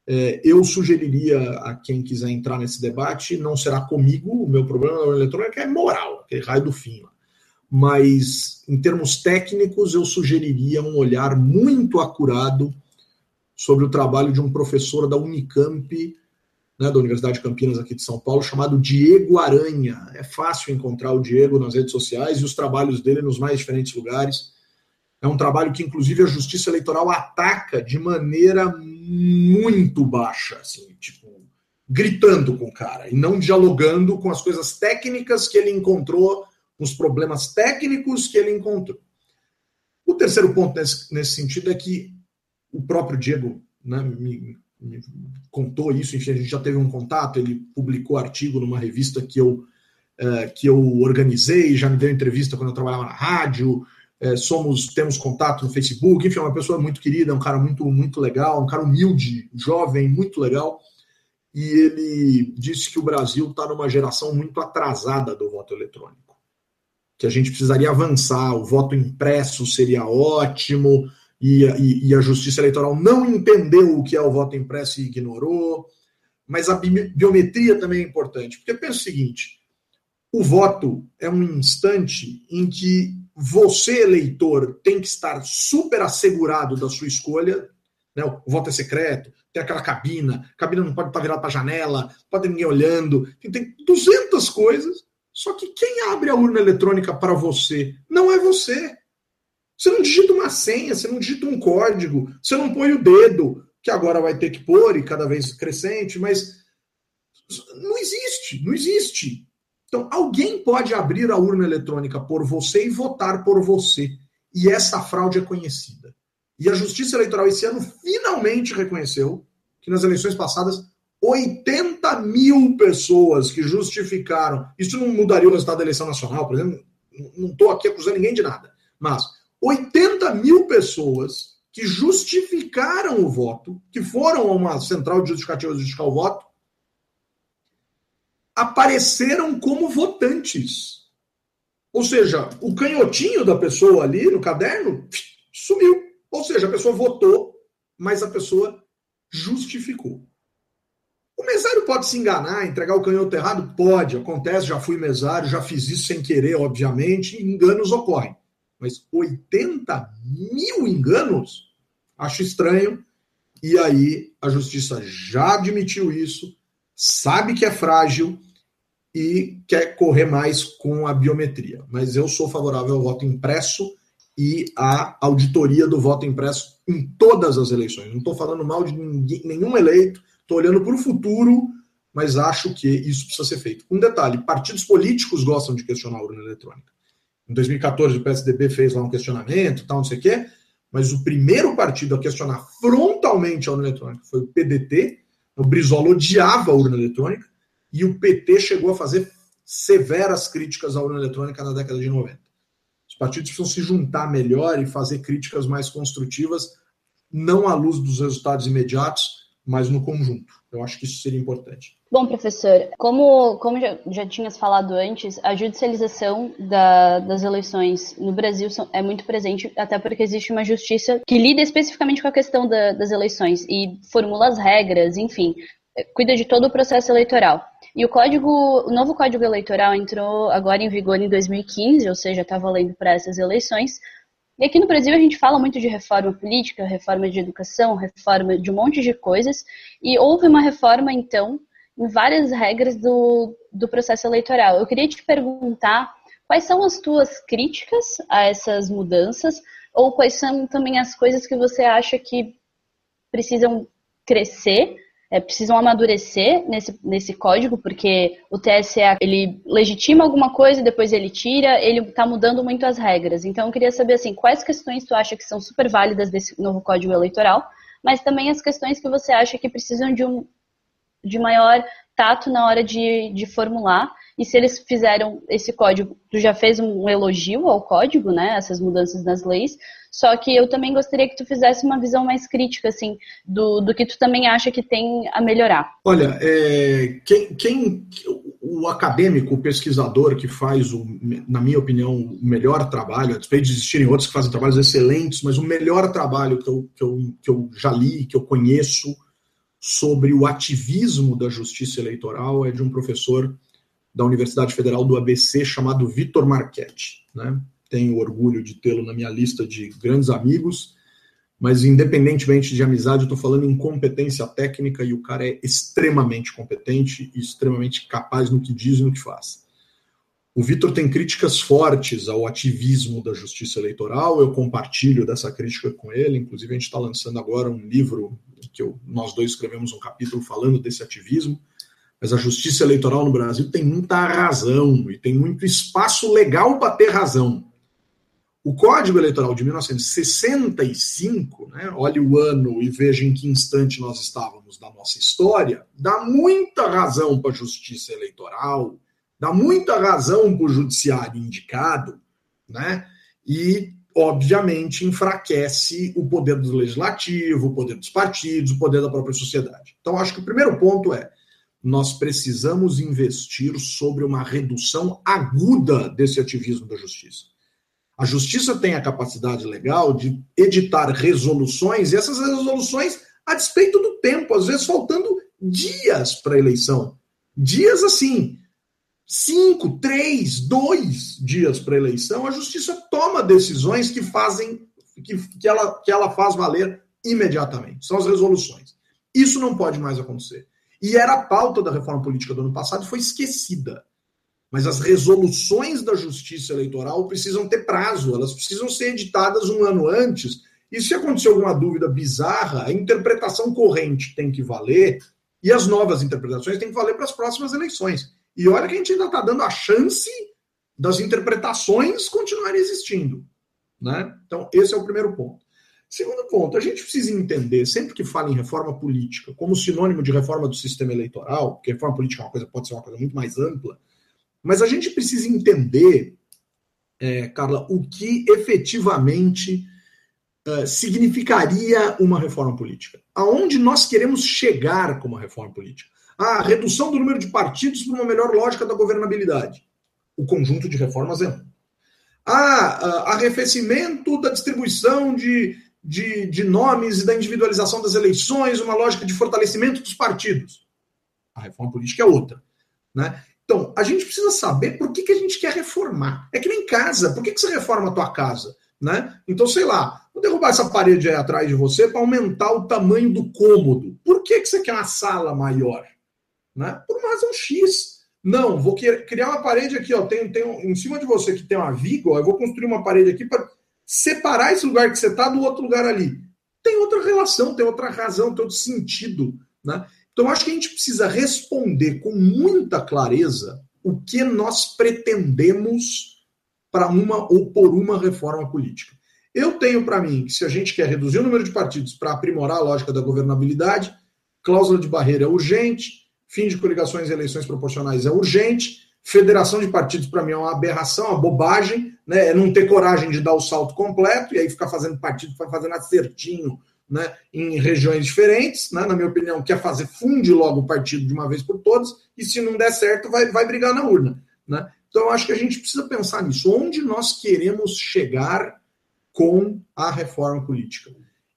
É, eu sugeriria a quem quiser entrar nesse debate, não será comigo, o meu problema na urna eletrônica é moral, aquele raio do fim. Mas, em termos técnicos, eu sugeriria um olhar muito acurado sobre o trabalho de um professor da Unicamp né, da Universidade de Campinas aqui de São Paulo, chamado Diego Aranha. É fácil encontrar o Diego nas redes sociais e os trabalhos dele nos mais diferentes lugares. É um trabalho que, inclusive, a Justiça Eleitoral ataca de maneira muito baixa, assim, tipo, gritando com o cara e não dialogando com as coisas técnicas que ele encontrou, com os problemas técnicos que ele encontrou. O terceiro ponto nesse, nesse sentido é que o próprio Diego né, me, me contou isso, enfim, a gente já teve um contato, ele publicou artigo numa revista que eu, é, que eu organizei, já me deu entrevista quando eu trabalhava na rádio, é, somos, temos contato no Facebook, enfim, é uma pessoa muito querida, um cara muito, muito legal, um cara humilde, jovem, muito legal, e ele disse que o Brasil está numa geração muito atrasada do voto eletrônico, que a gente precisaria avançar, o voto impresso seria ótimo, e, e, e, a Justiça Eleitoral não entendeu o que é o voto impresso e ignorou. Mas a biometria também é importante, porque pensa o seguinte: o voto é um instante em que você, eleitor, tem que estar super assegurado da sua escolha. Né? O voto é secreto, tem aquela cabina, a cabina não pode estar virada para a janela, pode ter ninguém olhando, tem 200 coisas. Só que quem abre a urna eletrônica para você não é você. Você não digita uma senha, você não digita um código, você não põe o dedo, que agora vai ter que pôr e cada vez crescente, mas não existe, não existe. Então, alguém pode abrir a urna eletrônica por você e votar por você. E essa fraude é conhecida. E a Justiça Eleitoral esse ano finalmente reconheceu que nas eleições passadas 80 mil pessoas que justificaram. Isso não mudaria o resultado da eleição nacional, por exemplo. Não estou aqui acusando ninguém de nada. Mas 80 mil pessoas que justificaram o voto, que foram a uma central de justificativa justificar o voto, apareceram como votantes. Ou seja, o canhotinho da pessoa ali no caderno sumiu. Ou seja, a pessoa votou, mas a pessoa justificou. O mesário pode se enganar, entregar o canhoto errado? Pode, acontece, já fui mesário, já fiz isso sem querer, obviamente, enganos ocorrem. Mas 80 mil enganos? Acho estranho. E aí a justiça já admitiu isso, sabe que é frágil e quer correr mais com a biometria. Mas eu sou favorável ao voto impresso e à auditoria do voto impresso em todas as eleições. Não estou falando mal de ninguém, nenhum eleito, estou olhando para o futuro, mas acho que isso precisa ser feito. Um detalhe: partidos políticos gostam de questionar a urna eletrônica. Em 2014, o PSDB fez lá um questionamento, tal, não sei o quê, mas o primeiro partido a questionar frontalmente a urna eletrônica foi o PDT. O Brizola odiava a urna eletrônica e o PT chegou a fazer severas críticas à urna eletrônica na década de 90. Os partidos precisam se juntar melhor e fazer críticas mais construtivas, não à luz dos resultados imediatos, mas no conjunto. Eu acho que isso seria importante. Bom, professor, como, como já, já tinhas falado antes, a judicialização da, das eleições no Brasil são, é muito presente, até porque existe uma justiça que lida especificamente com a questão da, das eleições e formula as regras, enfim, cuida de todo o processo eleitoral. E o código, o novo código eleitoral entrou agora em vigor em 2015, ou seja, está valendo para essas eleições. E aqui no Brasil a gente fala muito de reforma política, reforma de educação, reforma de um monte de coisas. E houve uma reforma, então, em várias regras do, do processo eleitoral. Eu queria te perguntar quais são as tuas críticas a essas mudanças, ou quais são também as coisas que você acha que precisam crescer é, precisam amadurecer nesse, nesse código, porque o TSE ele legitima alguma coisa depois ele tira, ele está mudando muito as regras. Então eu queria saber assim, quais questões tu acha que são super válidas desse novo código eleitoral, mas também as questões que você acha que precisam de um de maior tato na hora de, de formular e se eles fizeram esse código, tu já fez um elogio ao código, né, essas mudanças nas leis, só que eu também gostaria que tu fizesse uma visão mais crítica, assim, do, do que tu também acha que tem a melhorar. Olha, é, quem, quem o acadêmico, o pesquisador que faz, o, na minha opinião, o melhor trabalho, a despeito de existirem outros que fazem trabalhos excelentes, mas o melhor trabalho que eu, que eu, que eu já li, que eu conheço sobre o ativismo da justiça eleitoral é de um professor da Universidade Federal do ABC chamado Vitor Marchetti. Né? Tenho orgulho de tê-lo na minha lista de grandes amigos mas independentemente de amizade, eu estou falando em competência técnica e o cara é extremamente competente e extremamente capaz no que diz e no que faz. O Vitor tem críticas fortes ao ativismo da justiça eleitoral, eu compartilho dessa crítica com ele, inclusive a gente está lançando agora um livro que eu, nós dois escrevemos um capítulo falando desse ativismo, mas a justiça eleitoral no Brasil tem muita razão e tem muito espaço legal para ter razão. O Código Eleitoral de 1965, né, olhe o ano e veja em que instante nós estávamos da nossa história, dá muita razão para a justiça eleitoral, dá muita razão para o judiciário indicado, né, e, obviamente, enfraquece o poder do legislativo, o poder dos partidos, o poder da própria sociedade. Então, acho que o primeiro ponto é nós precisamos investir sobre uma redução aguda desse ativismo da justiça. A justiça tem a capacidade legal de editar resoluções, e essas resoluções, a despeito do tempo, às vezes faltando dias para a eleição. Dias assim, cinco, três, dois dias para a eleição, a justiça toma decisões que fazem, que, que, ela, que ela faz valer imediatamente. São as resoluções. Isso não pode mais acontecer. E era a pauta da reforma política do ano passado, foi esquecida. Mas as resoluções da justiça eleitoral precisam ter prazo, elas precisam ser editadas um ano antes. E se acontecer alguma dúvida bizarra, a interpretação corrente tem que valer e as novas interpretações têm que valer para as próximas eleições. E olha que a gente ainda está dando a chance das interpretações continuarem existindo. Né? Então, esse é o primeiro ponto. Segundo ponto, a gente precisa entender, sempre que fala em reforma política, como sinônimo de reforma do sistema eleitoral, porque reforma política é uma coisa, pode ser uma coisa muito mais ampla, mas a gente precisa entender, é, Carla, o que efetivamente é, significaria uma reforma política. Aonde nós queremos chegar com uma reforma política? A redução do número de partidos para uma melhor lógica da governabilidade. O conjunto de reformas é um. Ah, arrefecimento da distribuição de, de, de nomes e da individualização das eleições, uma lógica de fortalecimento dos partidos. A reforma política é outra. Né? Então, a gente precisa saber por que, que a gente quer reformar. É que nem casa. Por que, que você reforma a tua casa? Né? Então, sei lá, vou derrubar essa parede aí atrás de você para aumentar o tamanho do cômodo. Por que, que você quer uma sala maior? Né? Por uma razão X. Não, vou criar uma parede aqui, ó. Tem, tem em cima de você que tem uma viga, ó, eu vou construir uma parede aqui para separar esse lugar que você está do outro lugar ali. Tem outra relação, tem outra razão, tem outro sentido. Né? Então, acho que a gente precisa responder com muita clareza o que nós pretendemos para uma ou por uma reforma política. Eu tenho para mim que se a gente quer reduzir o número de partidos para aprimorar a lógica da governabilidade, cláusula de barreira é urgente, fim de coligações e eleições proporcionais é urgente, federação de partidos para mim é uma aberração, uma bobagem, né? É não ter coragem de dar o salto completo e aí ficar fazendo partido, fazendo acertinho né, em regiões diferentes, né, na minha opinião, quer fazer funde logo o partido de uma vez por todas, e se não der certo, vai, vai brigar na urna. Né? Então, eu acho que a gente precisa pensar nisso. Onde nós queremos chegar com a reforma política?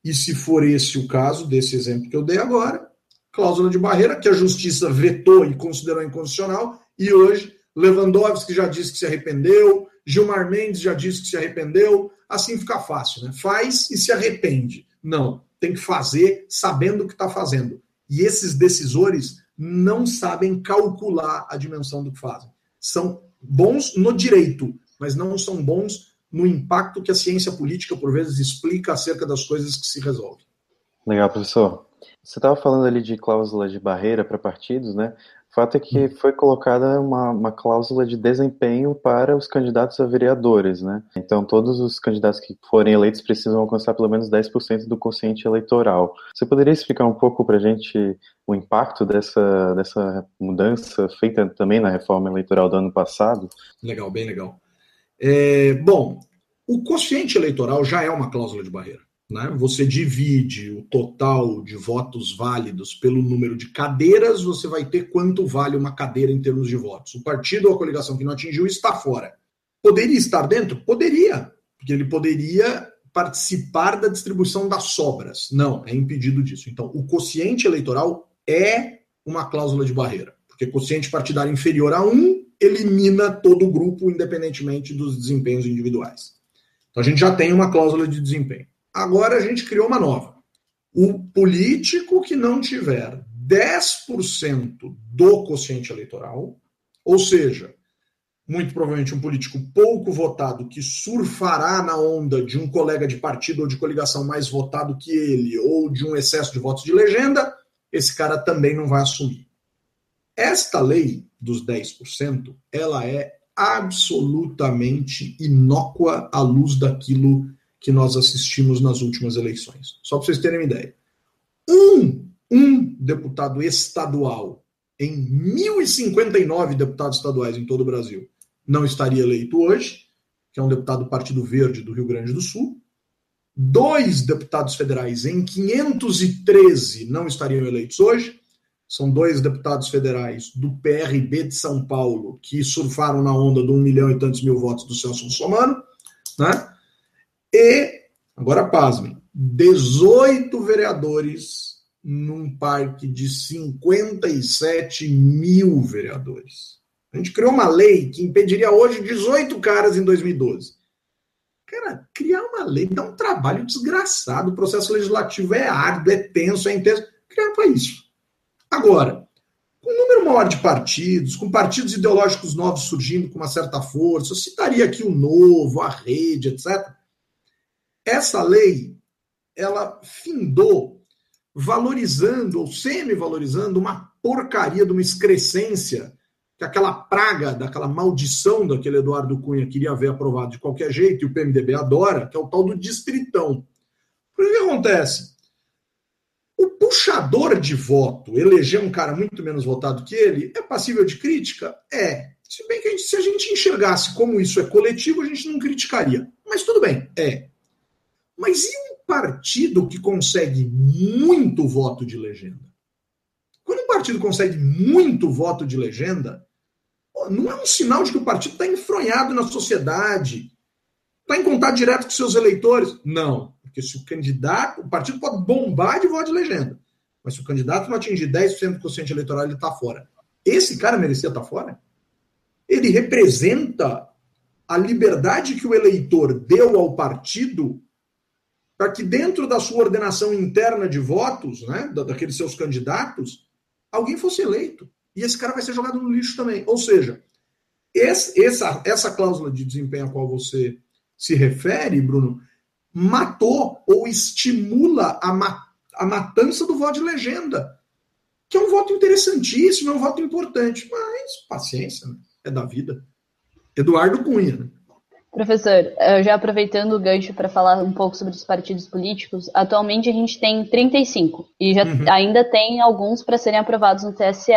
E se for esse o caso, desse exemplo que eu dei agora, cláusula de barreira, que a justiça vetou e considerou inconstitucional, e hoje Lewandowski já disse que se arrependeu, Gilmar Mendes já disse que se arrependeu, assim fica fácil, né? Faz e se arrepende. Não, tem que fazer sabendo o que está fazendo. E esses decisores não sabem calcular a dimensão do que fazem. São bons no direito, mas não são bons no impacto que a ciência política, por vezes, explica acerca das coisas que se resolvem. Legal, professor. Você estava falando ali de cláusula de barreira para partidos, né? O fato é que foi colocada uma, uma cláusula de desempenho para os candidatos a vereadores, né? Então, todos os candidatos que forem eleitos precisam alcançar pelo menos 10% do quociente eleitoral. Você poderia explicar um pouco para a gente o impacto dessa, dessa mudança feita também na reforma eleitoral do ano passado? Legal, bem legal. É, bom, o quociente eleitoral já é uma cláusula de barreira. Né? Você divide o total de votos válidos pelo número de cadeiras, você vai ter quanto vale uma cadeira em termos de votos. O partido ou a coligação que não atingiu está fora. Poderia estar dentro? Poderia, porque ele poderia participar da distribuição das sobras. Não, é impedido disso. Então, o quociente eleitoral é uma cláusula de barreira, porque quociente partidário inferior a 1 elimina todo o grupo, independentemente dos desempenhos individuais. Então, a gente já tem uma cláusula de desempenho. Agora a gente criou uma nova. O político que não tiver 10% do quociente eleitoral, ou seja, muito provavelmente um político pouco votado que surfará na onda de um colega de partido ou de coligação mais votado que ele, ou de um excesso de votos de legenda, esse cara também não vai assumir. Esta lei dos 10%, ela é absolutamente inócua à luz daquilo que nós assistimos nas últimas eleições. Só para vocês terem uma ideia. Um, um deputado estadual em 1.059 deputados estaduais em todo o Brasil não estaria eleito hoje, que é um deputado do Partido Verde do Rio Grande do Sul. Dois deputados federais em 513 não estariam eleitos hoje. São dois deputados federais do PRB de São Paulo que surfaram na onda de um milhão e tantos mil votos do Celso Russomano, né? E, agora pasmem, 18 vereadores num parque de 57 mil vereadores. A gente criou uma lei que impediria hoje 18 caras em 2012. Cara, criar uma lei dá um trabalho desgraçado. O processo legislativo é árduo, é tenso, é intenso. Criar para isso. Agora, com um número maior de partidos, com partidos ideológicos novos surgindo com uma certa força, eu citaria aqui o Novo, a Rede, etc. Essa lei, ela findou valorizando ou semi-valorizando uma porcaria de uma excrescência, que aquela praga, daquela maldição daquele Eduardo Cunha queria ver aprovado de qualquer jeito, e o PMDB adora, que é o tal do distritão. O que acontece? O puxador de voto, eleger um cara muito menos votado que ele, é passível de crítica? É. Se bem que a gente, se a gente enxergasse como isso é coletivo, a gente não criticaria. Mas tudo bem, é. Mas e um partido que consegue muito voto de legenda? Quando um partido consegue muito voto de legenda, não é um sinal de que o partido está enfronhado na sociedade, está em contato direto com seus eleitores. Não, porque se o candidato, o partido pode bombar de voto de legenda, mas se o candidato não atingir 10% do quociente eleitoral, ele está fora. Esse cara merecia estar tá fora? Ele representa a liberdade que o eleitor deu ao partido para que dentro da sua ordenação interna de votos, né, daqueles seus candidatos, alguém fosse eleito. E esse cara vai ser jogado no lixo também. Ou seja, esse, essa, essa cláusula de desempenho a qual você se refere, Bruno, matou ou estimula a, ma a matança do voto de legenda, que é um voto interessantíssimo, é um voto importante, mas paciência, né? é da vida. Eduardo Cunha, né? Professor, já aproveitando o gancho para falar um pouco sobre os partidos políticos, atualmente a gente tem 35 e já uhum. ainda tem alguns para serem aprovados no TSE,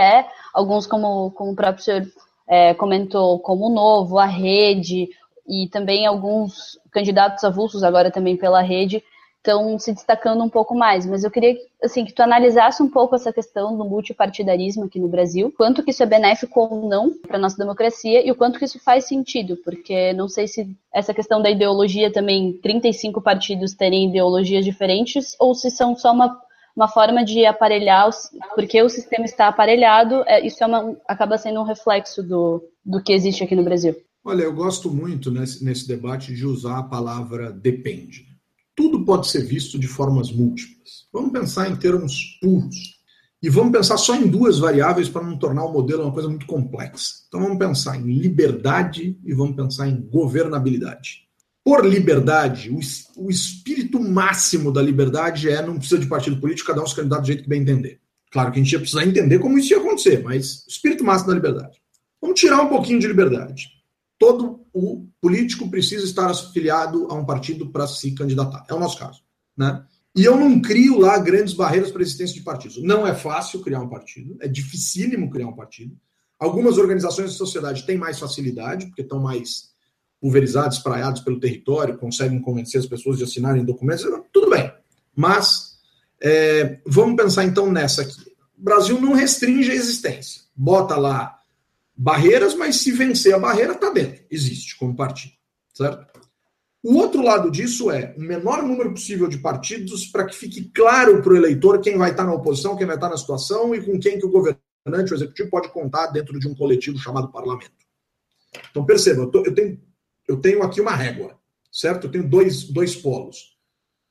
alguns como, como o próprio senhor é, comentou, como o Novo, a Rede e também alguns candidatos avulsos agora também pela Rede estão se destacando um pouco mais. Mas eu queria assim, que tu analisasse um pouco essa questão do multipartidarismo aqui no Brasil, quanto que isso é benéfico ou não para nossa democracia e o quanto que isso faz sentido, porque não sei se essa questão da ideologia também, 35 partidos terem ideologias diferentes, ou se são só uma, uma forma de aparelhar, porque o sistema está aparelhado, é, isso é uma, acaba sendo um reflexo do, do que existe aqui no Brasil. Olha, eu gosto muito nesse, nesse debate de usar a palavra depende tudo pode ser visto de formas múltiplas. Vamos pensar em termos puros. E vamos pensar só em duas variáveis para não tornar o modelo uma coisa muito complexa. Então vamos pensar em liberdade e vamos pensar em governabilidade. Por liberdade, o, espírito máximo da liberdade é não precisa de partido político, cada um se candidato do jeito que bem entender. Claro que a gente ia precisar entender como isso ia acontecer, mas espírito máximo da liberdade. Vamos tirar um pouquinho de liberdade. Todo o político precisa estar afiliado a um partido para se candidatar. É o nosso caso. Né? E eu não crio lá grandes barreiras para a existência de partidos. Não é fácil criar um partido, é dificílimo criar um partido. Algumas organizações da sociedade têm mais facilidade, porque estão mais pulverizados, espraiados pelo território, conseguem convencer as pessoas de assinarem documentos, tudo bem. Mas é, vamos pensar então nessa aqui. O Brasil não restringe a existência. Bota lá barreiras, mas se vencer a barreira, está dentro. Existe como partido. Certo? O outro lado disso é o menor número possível de partidos para que fique claro para o eleitor quem vai estar na oposição, quem vai estar na situação e com quem que o governante, o executivo, pode contar dentro de um coletivo chamado parlamento. Então perceba, eu, tô, eu tenho eu tenho aqui uma régua, certo? Eu tenho dois, dois polos.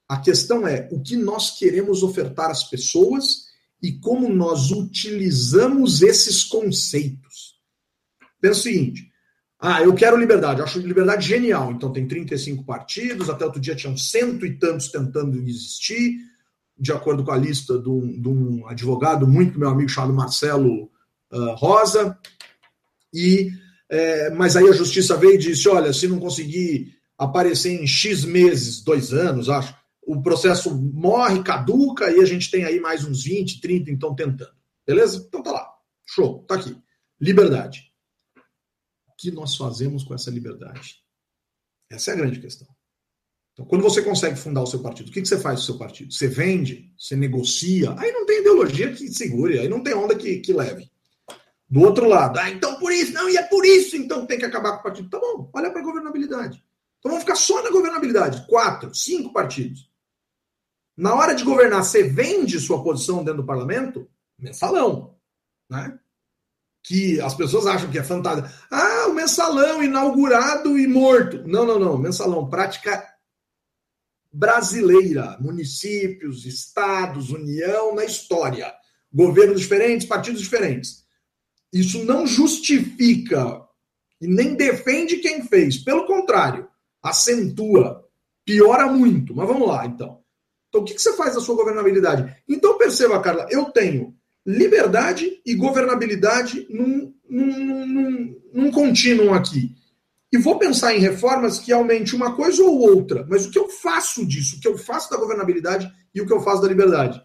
A questão é o que nós queremos ofertar às pessoas e como nós utilizamos esses conceitos. Pensa o seguinte: ah, eu quero liberdade, eu acho liberdade genial. Então tem 35 partidos, até outro dia tinham cento e tantos tentando existir, de acordo com a lista de um, de um advogado muito meu amigo chamado Marcelo uh, Rosa. E é, mas aí a justiça veio e disse: olha, se não conseguir aparecer em X meses, dois anos, acho, o processo morre, caduca, e a gente tem aí mais uns 20, 30, então tentando. Beleza? Então tá lá. Show, tá aqui. Liberdade. Que nós fazemos com essa liberdade? Essa é a grande questão. Então, quando você consegue fundar o seu partido, o que, você faz com o seu partido? Você vende? Você negocia? Aí não tem ideologia que segure, aí não tem onda que, que leve. Do outro lado, ah, então por isso, não, e é por isso então tem que acabar com o partido. Tá bom, olha para a governabilidade. Então vamos ficar só na governabilidade. Quatro, cinco partidos. Na hora de governar, você vende sua posição dentro do parlamento? Mensalão. Né? Que as pessoas acham que é fantasia. Ah, o mensalão inaugurado e morto. Não, não, não. Mensalão, prática brasileira. Municípios, estados, União, na história. Governos diferentes, partidos diferentes. Isso não justifica e nem defende quem fez. Pelo contrário, acentua, piora muito. Mas vamos lá, então. Então, o que você faz da sua governabilidade? Então, perceba, Carla, eu tenho liberdade e governabilidade num, num, num, num contínuo aqui. E vou pensar em reformas que aumente uma coisa ou outra. Mas o que eu faço disso? O que eu faço da governabilidade e o que eu faço da liberdade?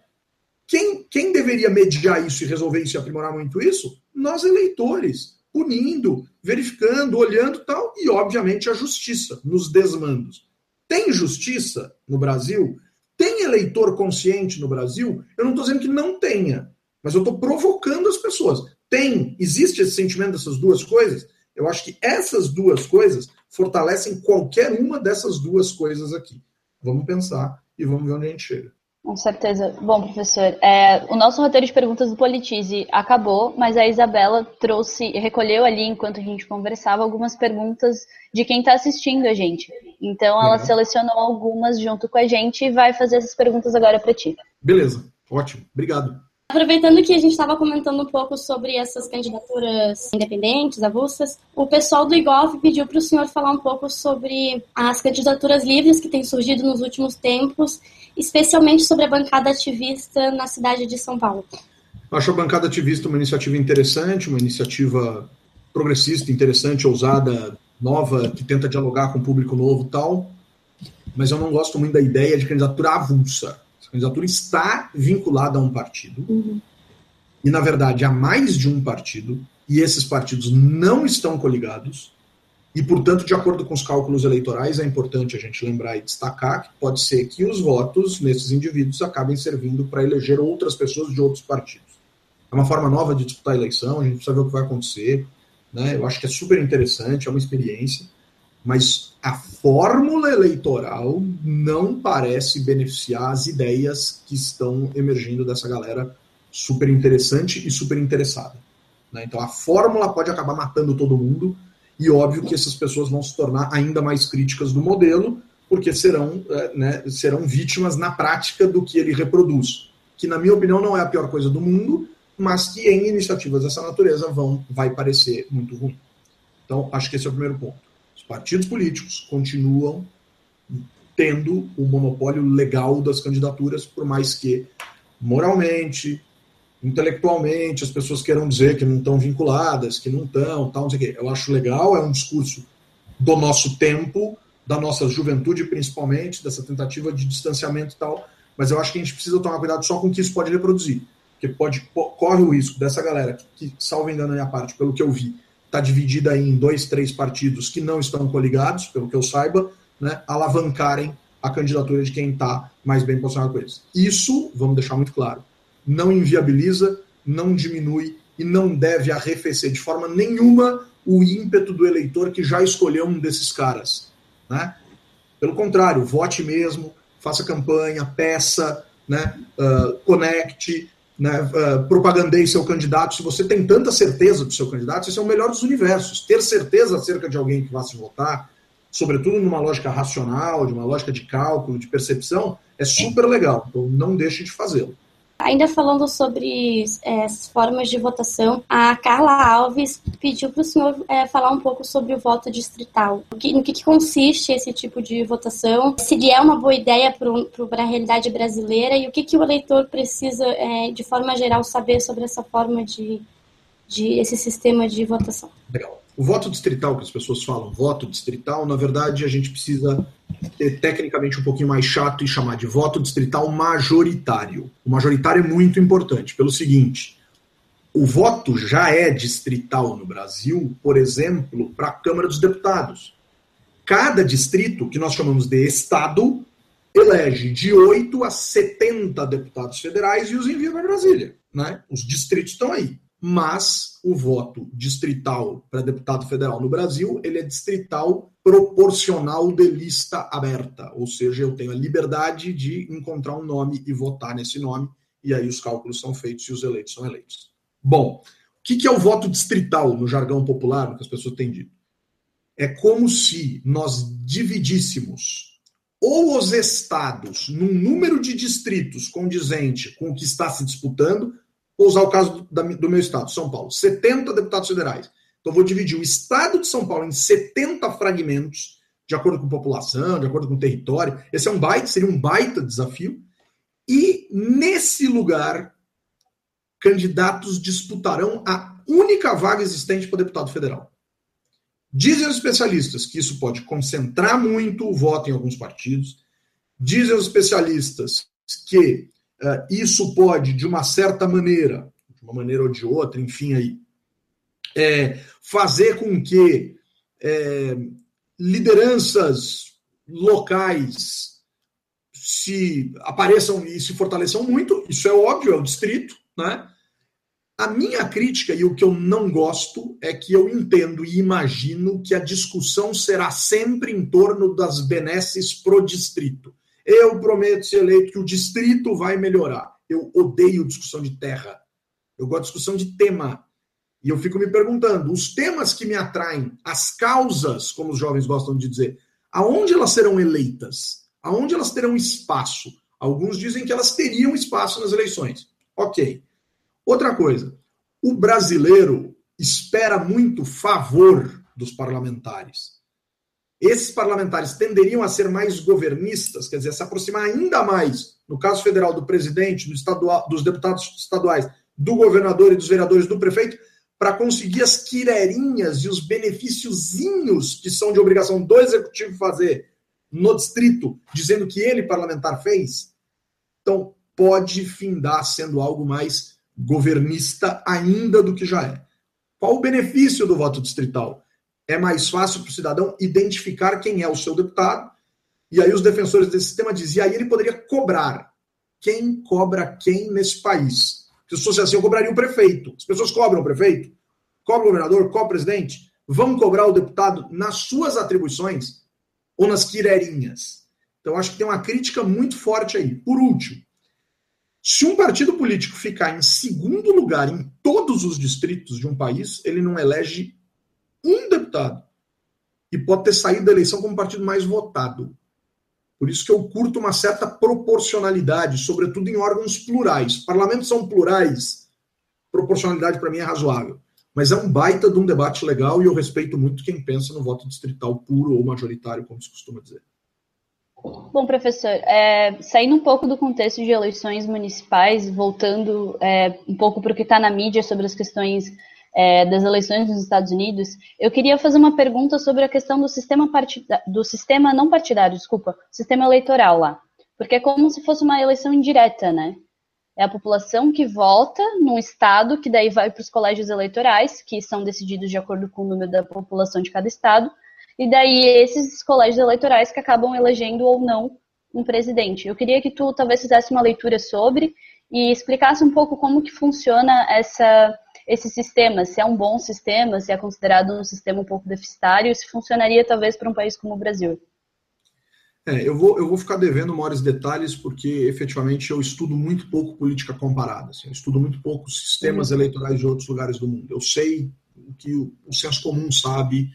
Quem, quem deveria mediar isso e resolver isso e aprimorar muito isso? Nós, eleitores, punindo, verificando, olhando tal, e, obviamente, a justiça nos desmandos. Tem justiça no Brasil? Tem eleitor consciente no Brasil? Eu não estou dizendo que não tenha, mas eu estou provocando as pessoas. Tem, existe esse sentimento dessas duas coisas? Eu acho que essas duas coisas fortalecem qualquer uma dessas duas coisas aqui. Vamos pensar e vamos ver onde a gente chega. Com certeza. Bom, professor, é, o nosso roteiro de perguntas do Politize acabou, mas a Isabela trouxe, recolheu ali, enquanto a gente conversava, algumas perguntas de quem está assistindo a gente. Então, ela uhum. selecionou algumas junto com a gente e vai fazer essas perguntas agora para ti. Beleza, ótimo, obrigado. Aproveitando que a gente estava comentando um pouco sobre essas candidaturas independentes, avulsas, o pessoal do IGOV pediu para o senhor falar um pouco sobre as candidaturas livres que têm surgido nos últimos tempos especialmente sobre a bancada ativista na cidade de São Paulo. Acho a bancada ativista uma iniciativa interessante, uma iniciativa progressista, interessante, ousada, nova, que tenta dialogar com o público novo tal. Mas eu não gosto muito da ideia de candidatura avulsa. A candidatura está vinculada a um partido. Uhum. E, na verdade, há mais de um partido. E esses partidos não estão coligados. E, portanto, de acordo com os cálculos eleitorais, é importante a gente lembrar e destacar que pode ser que os votos nesses indivíduos acabem servindo para eleger outras pessoas de outros partidos. É uma forma nova de disputar a eleição, a gente precisa ver o que vai acontecer. Né? Eu acho que é super interessante, é uma experiência, mas a fórmula eleitoral não parece beneficiar as ideias que estão emergindo dessa galera super interessante e super interessada. Né? Então a fórmula pode acabar matando todo mundo e óbvio que essas pessoas vão se tornar ainda mais críticas do modelo, porque serão, é, né, serão vítimas na prática do que ele reproduz. Que, na minha opinião, não é a pior coisa do mundo, mas que em iniciativas dessa natureza vão, vai parecer muito ruim. Então, acho que esse é o primeiro ponto. Os partidos políticos continuam tendo o monopólio legal das candidaturas, por mais que moralmente, intelectualmente as pessoas queiram dizer que não estão vinculadas, que não estão, tal, não sei o quê. Eu acho legal, é um discurso do nosso tempo, da nossa juventude principalmente, dessa tentativa de distanciamento e tal, mas eu acho que a gente precisa tomar cuidado só com o que isso pode reproduzir, porque pode, corre o risco dessa galera que, que salvo engano a minha parte, pelo que eu vi, está dividida em dois, três partidos que não estão coligados, pelo que eu saiba, né, alavancarem a candidatura de quem está mais bem posicionado com eles. Isso, vamos deixar muito claro, não inviabiliza, não diminui e não deve arrefecer de forma nenhuma o ímpeto do eleitor que já escolheu um desses caras. Né? Pelo contrário, vote mesmo, faça campanha, peça, né? Uh, conecte, né? Uh, propagandeie seu candidato. Se você tem tanta certeza do seu candidato, esse é o melhor dos universos. Ter certeza acerca de alguém que vai se votar, sobretudo numa lógica racional, de uma lógica de cálculo, de percepção, é super legal. Então não deixe de fazê-lo. Ainda falando sobre é, as formas de votação, a Carla Alves pediu para o senhor é, falar um pouco sobre o voto distrital. No que, no que, consiste esse tipo de votação? Se ele é uma boa ideia para a realidade brasileira e o que, que o eleitor precisa, é, de forma geral, saber sobre essa forma de, de esse sistema de votação? Legal. O voto distrital, que as pessoas falam, voto distrital, na verdade a gente precisa ter tecnicamente um pouquinho mais chato e chamar de voto distrital majoritário. O majoritário é muito importante, pelo seguinte: o voto já é distrital no Brasil, por exemplo, para a Câmara dos Deputados. Cada distrito, que nós chamamos de estado, elege de 8 a 70 deputados federais e os envia para Brasília. Né? Os distritos estão aí mas o voto distrital para deputado federal no Brasil, ele é distrital proporcional de lista aberta, ou seja, eu tenho a liberdade de encontrar um nome e votar nesse nome, e aí os cálculos são feitos e os eleitos são eleitos. Bom, o que é o voto distrital no jargão popular, no que as pessoas têm dito? É como se nós dividíssemos ou os estados num número de distritos condizente com o que está se disputando, Vou usar o caso do, meu estado, São Paulo. 70 deputados federais. Então, vou dividir o estado de São Paulo em 70 fragmentos, de acordo com população, de acordo com território. Esse é um baita, seria um baita desafio. E, nesse lugar, candidatos disputarão a única vaga existente para deputado federal. Dizem os especialistas que isso pode concentrar muito o voto em alguns partidos. Dizem os especialistas que isso pode, de uma certa maneira, de uma maneira ou de outra, enfim, aí, é, fazer com que é, lideranças locais se apareçam e se fortaleçam muito, isso é óbvio, é o distrito, né? A minha crítica e o que eu não gosto é que eu entendo e imagino que a discussão será sempre em torno das benesses pro distrito. Eu prometo, ser eleito, que o distrito vai melhorar. Eu odeio discussão de terra. Eu gosto de discussão de tema. E eu fico me perguntando: os temas que me atraem, as causas, como os jovens gostam de dizer, aonde elas serão eleitas? Aonde elas terão espaço? Alguns dizem que elas teriam espaço nas eleições. Ok. Outra coisa: o brasileiro espera muito favor dos parlamentares esses parlamentares tenderiam a ser mais governistas, quer dizer, se aproximar ainda mais, no caso federal, do presidente, do estadual, dos deputados estaduais, do governador e dos vereadores, do prefeito, para conseguir as quirerinhas e os benefíciozinhos que são de obrigação do executivo fazer no distrito, dizendo que ele, parlamentar, fez. Então, pode findar sendo algo mais governista ainda do que já é. Qual o benefício do voto distrital? É mais fácil para o cidadão identificar quem é o seu deputado. E aí os defensores desse sistema diziam, aí ele poderia cobrar. Quem cobra quem nesse país? Se fosse assim, eu cobraria o prefeito. As pessoas cobram o prefeito, cobram o governador, cobram o presidente. Vão cobrar o deputado nas suas atribuições ou nas quirerinhas. Então, acho que tem uma crítica muito forte aí. Por último, se um partido político ficar em segundo lugar em todos os distritos de um país, ele não elege um deputado. E pode ter saído da eleição como partido mais votado. Por isso que eu curto uma certa proporcionalidade, sobretudo em órgãos plurais. Parlamentos são plurais, proporcionalidade para mim é razoável. Mas é um baita de um debate legal e eu respeito muito quem pensa no voto distrital puro ou majoritário, como se costuma dizer. Bom, professor, é, saindo um pouco do contexto de eleições municipais, voltando é, um pouco para o que está na mídia sobre as questões é, das eleições nos Estados Unidos, eu queria fazer uma pergunta sobre a questão do sistema, partida, do sistema não partidário, desculpa, sistema eleitoral lá. Porque é como se fosse uma eleição indireta, né? É a população que vota num estado, que daí vai para os colégios eleitorais, que são decididos de acordo com o número da população de cada estado, e daí esses colégios eleitorais que acabam elegendo ou não um presidente. Eu queria que tu talvez fizesse uma leitura sobre e explicasse um pouco como que funciona essa, esse sistema, se é um bom sistema, se é considerado um sistema um pouco deficitário, se funcionaria talvez para um país como o Brasil. É, eu, vou, eu vou ficar devendo maiores detalhes porque efetivamente eu estudo muito pouco política comparada. Assim, eu estudo muito pouco sistemas uhum. eleitorais de outros lugares do mundo. Eu sei o que o, o senso comum sabe,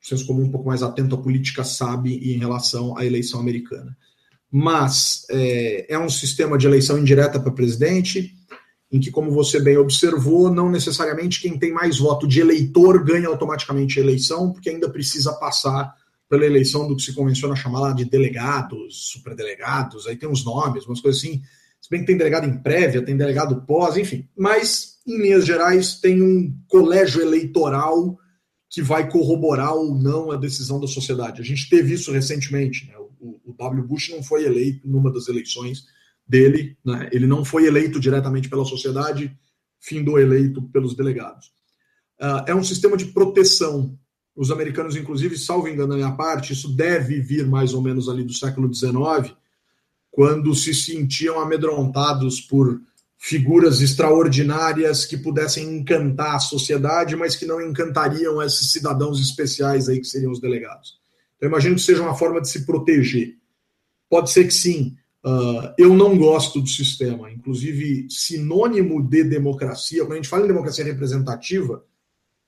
o senso comum um pouco mais atento à política sabe em relação à eleição americana. Mas é, é um sistema de eleição indireta para presidente, em que, como você bem observou, não necessariamente quem tem mais voto de eleitor ganha automaticamente a eleição, porque ainda precisa passar pela eleição do que se convenciona chamar lá de delegados, superdelegados, aí tem uns nomes, umas coisas assim. Se bem que tem delegado em prévia, tem delegado pós, enfim. Mas, em linhas gerais, tem um colégio eleitoral que vai corroborar ou não a decisão da sociedade. A gente teve isso recentemente. Né? O, o, W. Bush não foi eleito numa das eleições dele, né? ele não foi eleito diretamente pela sociedade, findou eleito pelos delegados. Uh, é um sistema de proteção. Os americanos, inclusive, salvo engano da minha parte, isso deve vir mais ou menos ali do século XIX, quando se sentiam amedrontados por figuras extraordinárias que pudessem encantar a sociedade, mas que não encantariam esses cidadãos especiais aí que seriam os delegados. Então, imagino que seja uma forma de se proteger. Pode ser que sim. Uh, eu não gosto do sistema. Inclusive, sinônimo de democracia, quando a gente fala em democracia representativa,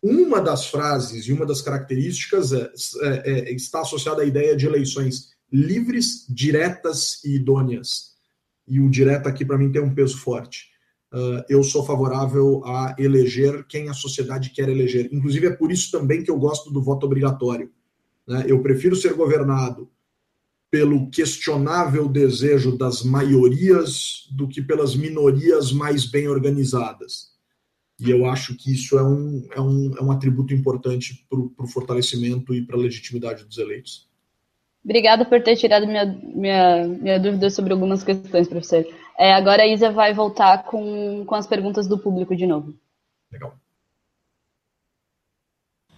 uma das frases e uma das características é, é, é, está associada à ideia de eleições livres, diretas e idôneas e o direto aqui para mim tem um peso forte. Uh, eu sou favorável a eleger quem a sociedade quer eleger. Inclusive, é por isso também que eu gosto do voto obrigatório. Né? Eu prefiro ser governado pelo questionável desejo das maiorias do que pelas minorias mais bem organizadas. E eu acho que isso é um, é um, é um atributo importante para o fortalecimento e para a legitimidade dos eleitos. Obrigada por ter tirado minha, minha, minha dúvida sobre algumas questões, professor. É, agora a Isa vai voltar com, com as perguntas do público de novo. Legal.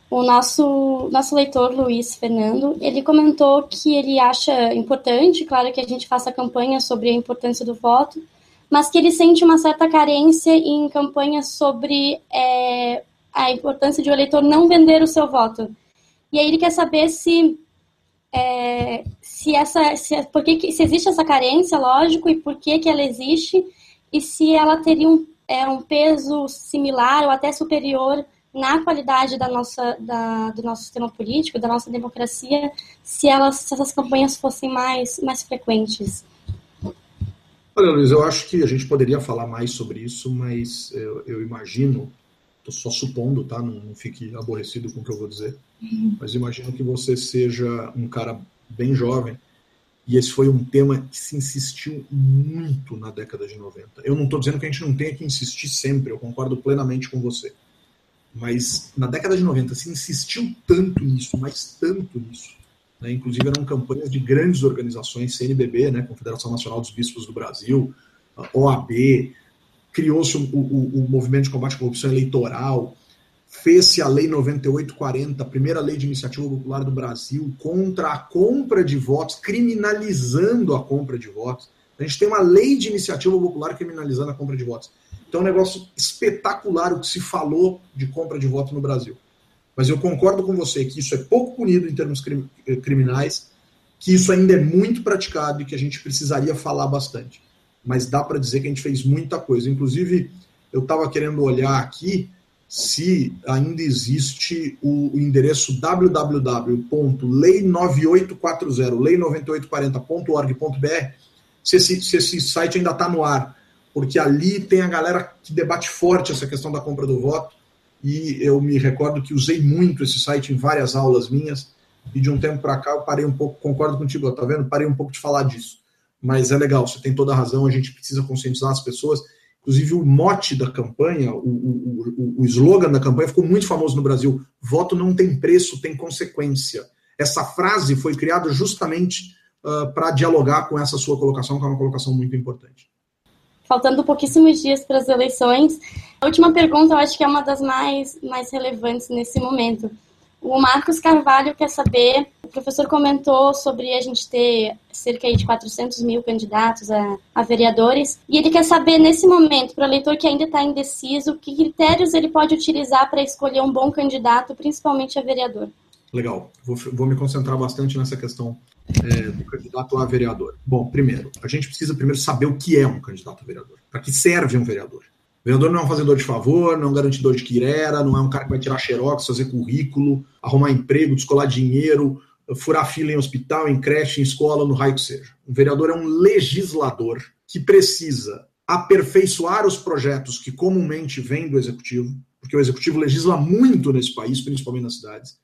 O nosso, nosso leitor, Luiz Fernando, ele comentou que ele acha importante, claro, que a gente faça campanha sobre a importância do voto, mas que ele sente uma certa carência em campanhas sobre é, a importância de o eleitor não vender o seu voto. E aí ele quer saber se é, se essa, se, por que, se existe essa carência, lógico, e por que, que ela existe, e se ela teria um, é, um peso similar ou até superior na qualidade da nossa, da, do nosso sistema político, da nossa democracia, se, elas, se essas campanhas fossem mais, mais frequentes. Olha, Luiz, eu acho que a gente poderia falar mais sobre isso, mas eu, eu imagino Estou só supondo, tá? Não, não, fique aborrecido com o que eu vou dizer. Uhum. Mas imagino que você seja um cara bem jovem. E esse foi um tema que se insistiu muito na década de 90. Eu não estou dizendo que a gente não tenha que insistir sempre, eu concordo plenamente com você. Mas na década de 90 se insistiu tanto nisso, mas tanto nisso. Né? Inclusive eram campanhas de grandes organizações, CNBB, né? Confederação Nacional dos Bispos do Brasil, OAB, criou-se o, o, o, movimento de combate à corrupção eleitoral, fez-se a Lei 9840, a primeira lei de iniciativa popular do Brasil, contra a compra de votos, criminalizando a compra de votos. A gente tem uma lei de iniciativa popular criminalizando a compra de votos. Então é um negócio espetacular o que se falou de compra de voto no Brasil. Mas eu concordo com você que isso é pouco punido em termos criminais, que isso ainda é muito praticado e que a gente precisaria falar bastante mas dá para dizer que a gente fez muita coisa. Inclusive, eu estava querendo olhar aqui se ainda existe o, endereço www.lei9840, lei9840.org.br, se se esse site ainda está no ar, porque ali tem a galera que debate forte essa questão da compra do voto, e eu me recordo que usei muito esse site em várias aulas minhas, e de um tempo para cá eu parei um pouco, concordo contigo, tá vendo? Parei um pouco de falar disso. Mas é legal, você tem toda a razão, a gente precisa conscientizar as pessoas. Inclusive, o mote da campanha, o, o, o, o slogan da campanha ficou muito famoso no Brasil: voto não tem preço, tem consequência. Essa frase foi criada justamente uh, para dialogar com essa sua colocação, que é uma colocação muito importante. Faltando pouquíssimos dias para as eleições, a última pergunta eu acho que é uma das mais, mais relevantes nesse momento. O Marcos Carvalho quer saber, o professor comentou sobre a gente ter cerca de 400 mil candidatos a, a vereadores, e ele quer saber, nesse momento, para o eleitor que ainda está indeciso, que critérios ele pode utilizar para escolher um bom candidato, principalmente a vereador. Legal, vou, vou me concentrar bastante nessa questão é, do candidato a vereador. Bom, primeiro, a gente precisa primeiro saber o que é um candidato a vereador, para que serve um vereador. O vereador não é um fazedor de favor, não é um garantidor de quirera, não é um cara que vai tirar xerox, fazer currículo, arrumar emprego, descolar dinheiro, furar fila em hospital, em creche, em escola, no raio que seja. O vereador é um legislador que precisa aperfeiçoar os projetos que comumente vêm do executivo, porque o executivo legisla muito nesse país, principalmente nas cidades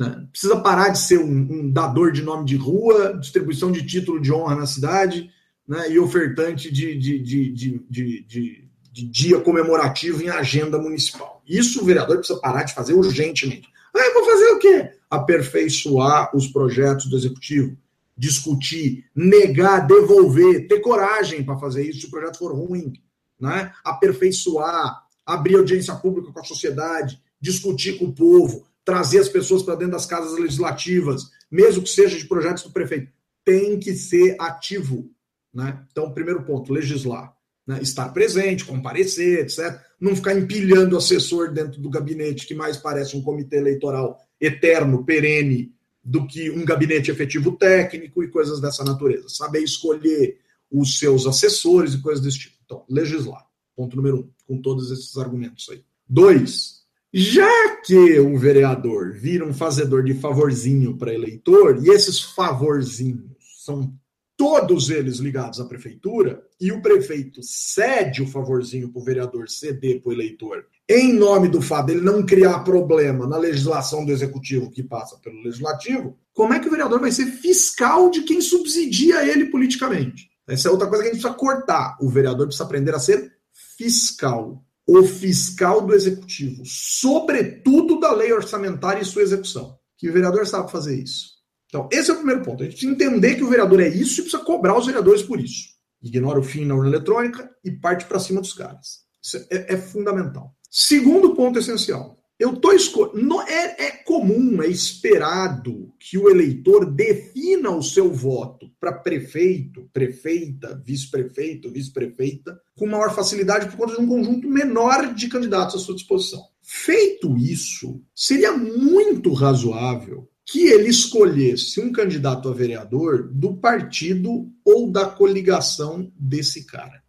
né? Precisa parar de ser um, um, dador de nome de rua, distribuição de título de honra na cidade né? e ofertante de, de, de, de, dia comemorativo em agenda municipal. Isso o vereador precisa parar de fazer urgentemente. Ah, vou fazer o quê? Aperfeiçoar os projetos do executivo, discutir, negar, devolver, ter coragem para fazer isso se o projeto for ruim, né? aperfeiçoar, abrir audiência pública com a sociedade, discutir com o povo, trazer as pessoas para dentro das casas legislativas, mesmo que seja de projetos do prefeito. Tem que ser ativo. Né? Então, primeiro ponto, legislar. Né? Estar presente, comparecer, etc. Não ficar empilhando assessor dentro do gabinete, que mais parece um comitê eleitoral eterno, perene, do que um gabinete efetivo técnico e coisas dessa natureza. Saber escolher os seus assessores e coisas desse tipo. Então, legislar. Ponto número um, com todos esses argumentos aí. Dois, já que um vereador vira um fazedor de favorzinho para eleitor, e esses favorzinhos são todos eles ligados à prefeitura, e o prefeito cede o favorzinho para o vereador ceder para o eleitor, em nome do fato dele não criar problema na legislação do executivo que passa pelo legislativo, como é que o vereador vai ser fiscal de quem subsidia ele politicamente? Essa é outra coisa que a gente precisa cortar. O vereador precisa aprender a ser fiscal o fiscal do executivo, sobretudo da lei orçamentária e sua execução. Que o vereador sabe fazer isso. Então, esse é o primeiro ponto. A gente precisa entender que o vereador é isso e precisa cobrar os vereadores por isso. Ignora o fim na urna eletrônica e parte para cima dos caras. Isso é, é fundamental. Segundo ponto essencial: eu tô escolhendo. É, é comum, é esperado que o eleitor defina o seu voto para prefeito, prefeita, vice-prefeito, vice-prefeita, com maior facilidade por conta de um conjunto menor de candidatos à sua disposição. Feito isso, seria muito razoável que ele escolhesse um candidato a vereador do partido ou da coligação desse cara,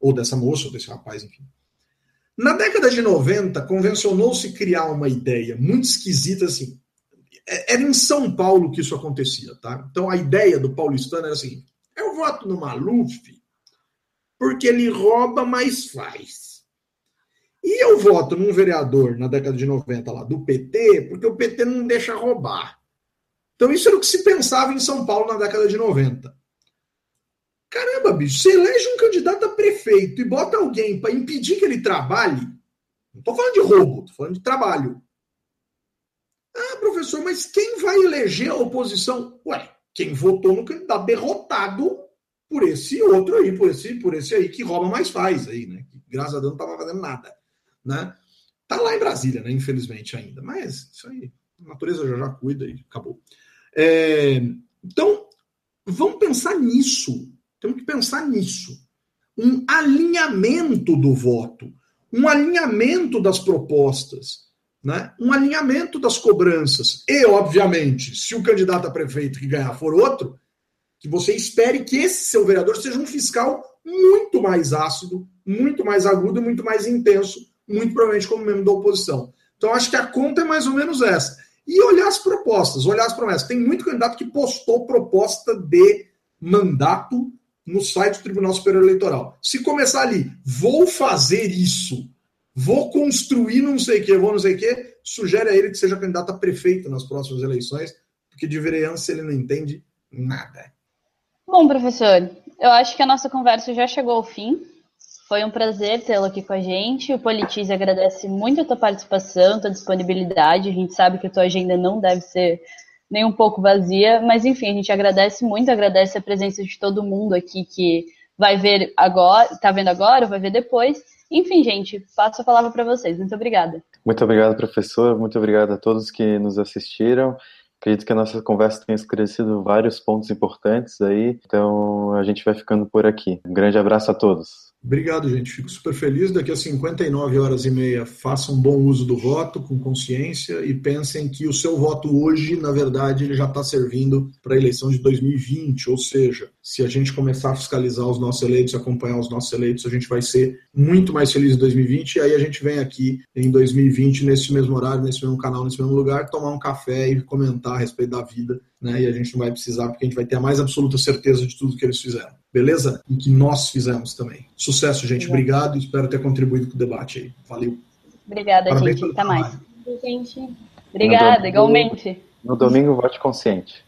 ou dessa moça, ou desse rapaz, enfim. Na década de 90, convencionou-se criar uma ideia muito esquisita assim. É, era em São Paulo que isso acontecia, tá? Então a ideia do paulistano era assim: eu voto no Maluf porque ele rouba, mas faz. E eu voto num vereador na década de 90 lá do PT, porque o PT não deixa roubar. Então isso era o que se pensava em São Paulo na década de 90. Caramba, bicho, você elege um candidato a prefeito e bota alguém para impedir que ele trabalhe. Não estou falando de roubo, estou falando de trabalho. Ah, professor, mas quem vai eleger a oposição? Ué, quem votou no candidato derrotado por esse outro aí, por esse, por esse aí que rouba mais faz aí, né? Que, graças a Deus não estava fazendo nada, né? Tá lá em Brasília, né? Infelizmente ainda. Mas isso aí, a natureza já já cuida e acabou. É, então, vamos pensar nisso. Temos que pensar nisso. Um alinhamento do voto, um alinhamento das propostas, né? um alinhamento das cobranças. E, obviamente, se o candidato a prefeito que ganhar for outro, que você espere que esse seu vereador seja um fiscal muito mais ácido, muito mais agudo e muito mais intenso, muito provavelmente como membro da oposição. Então, acho que a conta é mais ou menos essa. E olhar as propostas, olhar as promessas. Tem muito candidato que postou proposta de mandato no site do Tribunal Superior Eleitoral. Se começar ali, vou fazer isso, vou construir não sei o que, vou não sei o que, sugere a ele que seja candidato a prefeito nas próximas eleições, porque de vereança ele não entende nada. Bom, professor, eu acho que a nossa conversa já chegou ao fim. Foi um prazer tê-lo aqui com a gente. O Politiz agradece muito a tua participação, tua disponibilidade. A gente sabe que a tua agenda não deve ser nem um pouco vazia, mas enfim, a gente agradece muito, agradece a presença de todo mundo aqui que vai ver agora, está vendo agora, vai ver depois. Enfim, gente, passo a palavra para vocês. Muito obrigada. Muito obrigado, professor. Muito obrigado a todos que nos assistiram. Acredito que a nossa conversa tenha esclarecido vários pontos importantes aí. Então, a gente vai ficando por aqui. Um grande abraço a todos. Obrigado, gente. Fico super feliz. Daqui a 59 horas e meia, façam bom uso do voto, com consciência, e pensem que o seu voto hoje, na verdade, ele já está servindo para a eleição de 2020. Ou seja, se a gente começar a fiscalizar os nossos eleitos, acompanhar os nossos eleitos, a gente vai ser muito mais feliz em 2020. E aí a gente vem aqui em 2020, nesse mesmo horário, nesse mesmo canal, nesse mesmo lugar, tomar um café e comentar a respeito da vida. Né? E a gente não vai precisar, porque a gente vai ter a mais absoluta certeza de tudo que eles fizeram beleza? E que nós fizemos também. Sucesso, gente. Obrigado. Espero ter contribuído com o debate aí. Valeu. Obrigada, Parabéns gente. Até mais. Gente. Obrigada, igualmente. No domingo, vote consciente.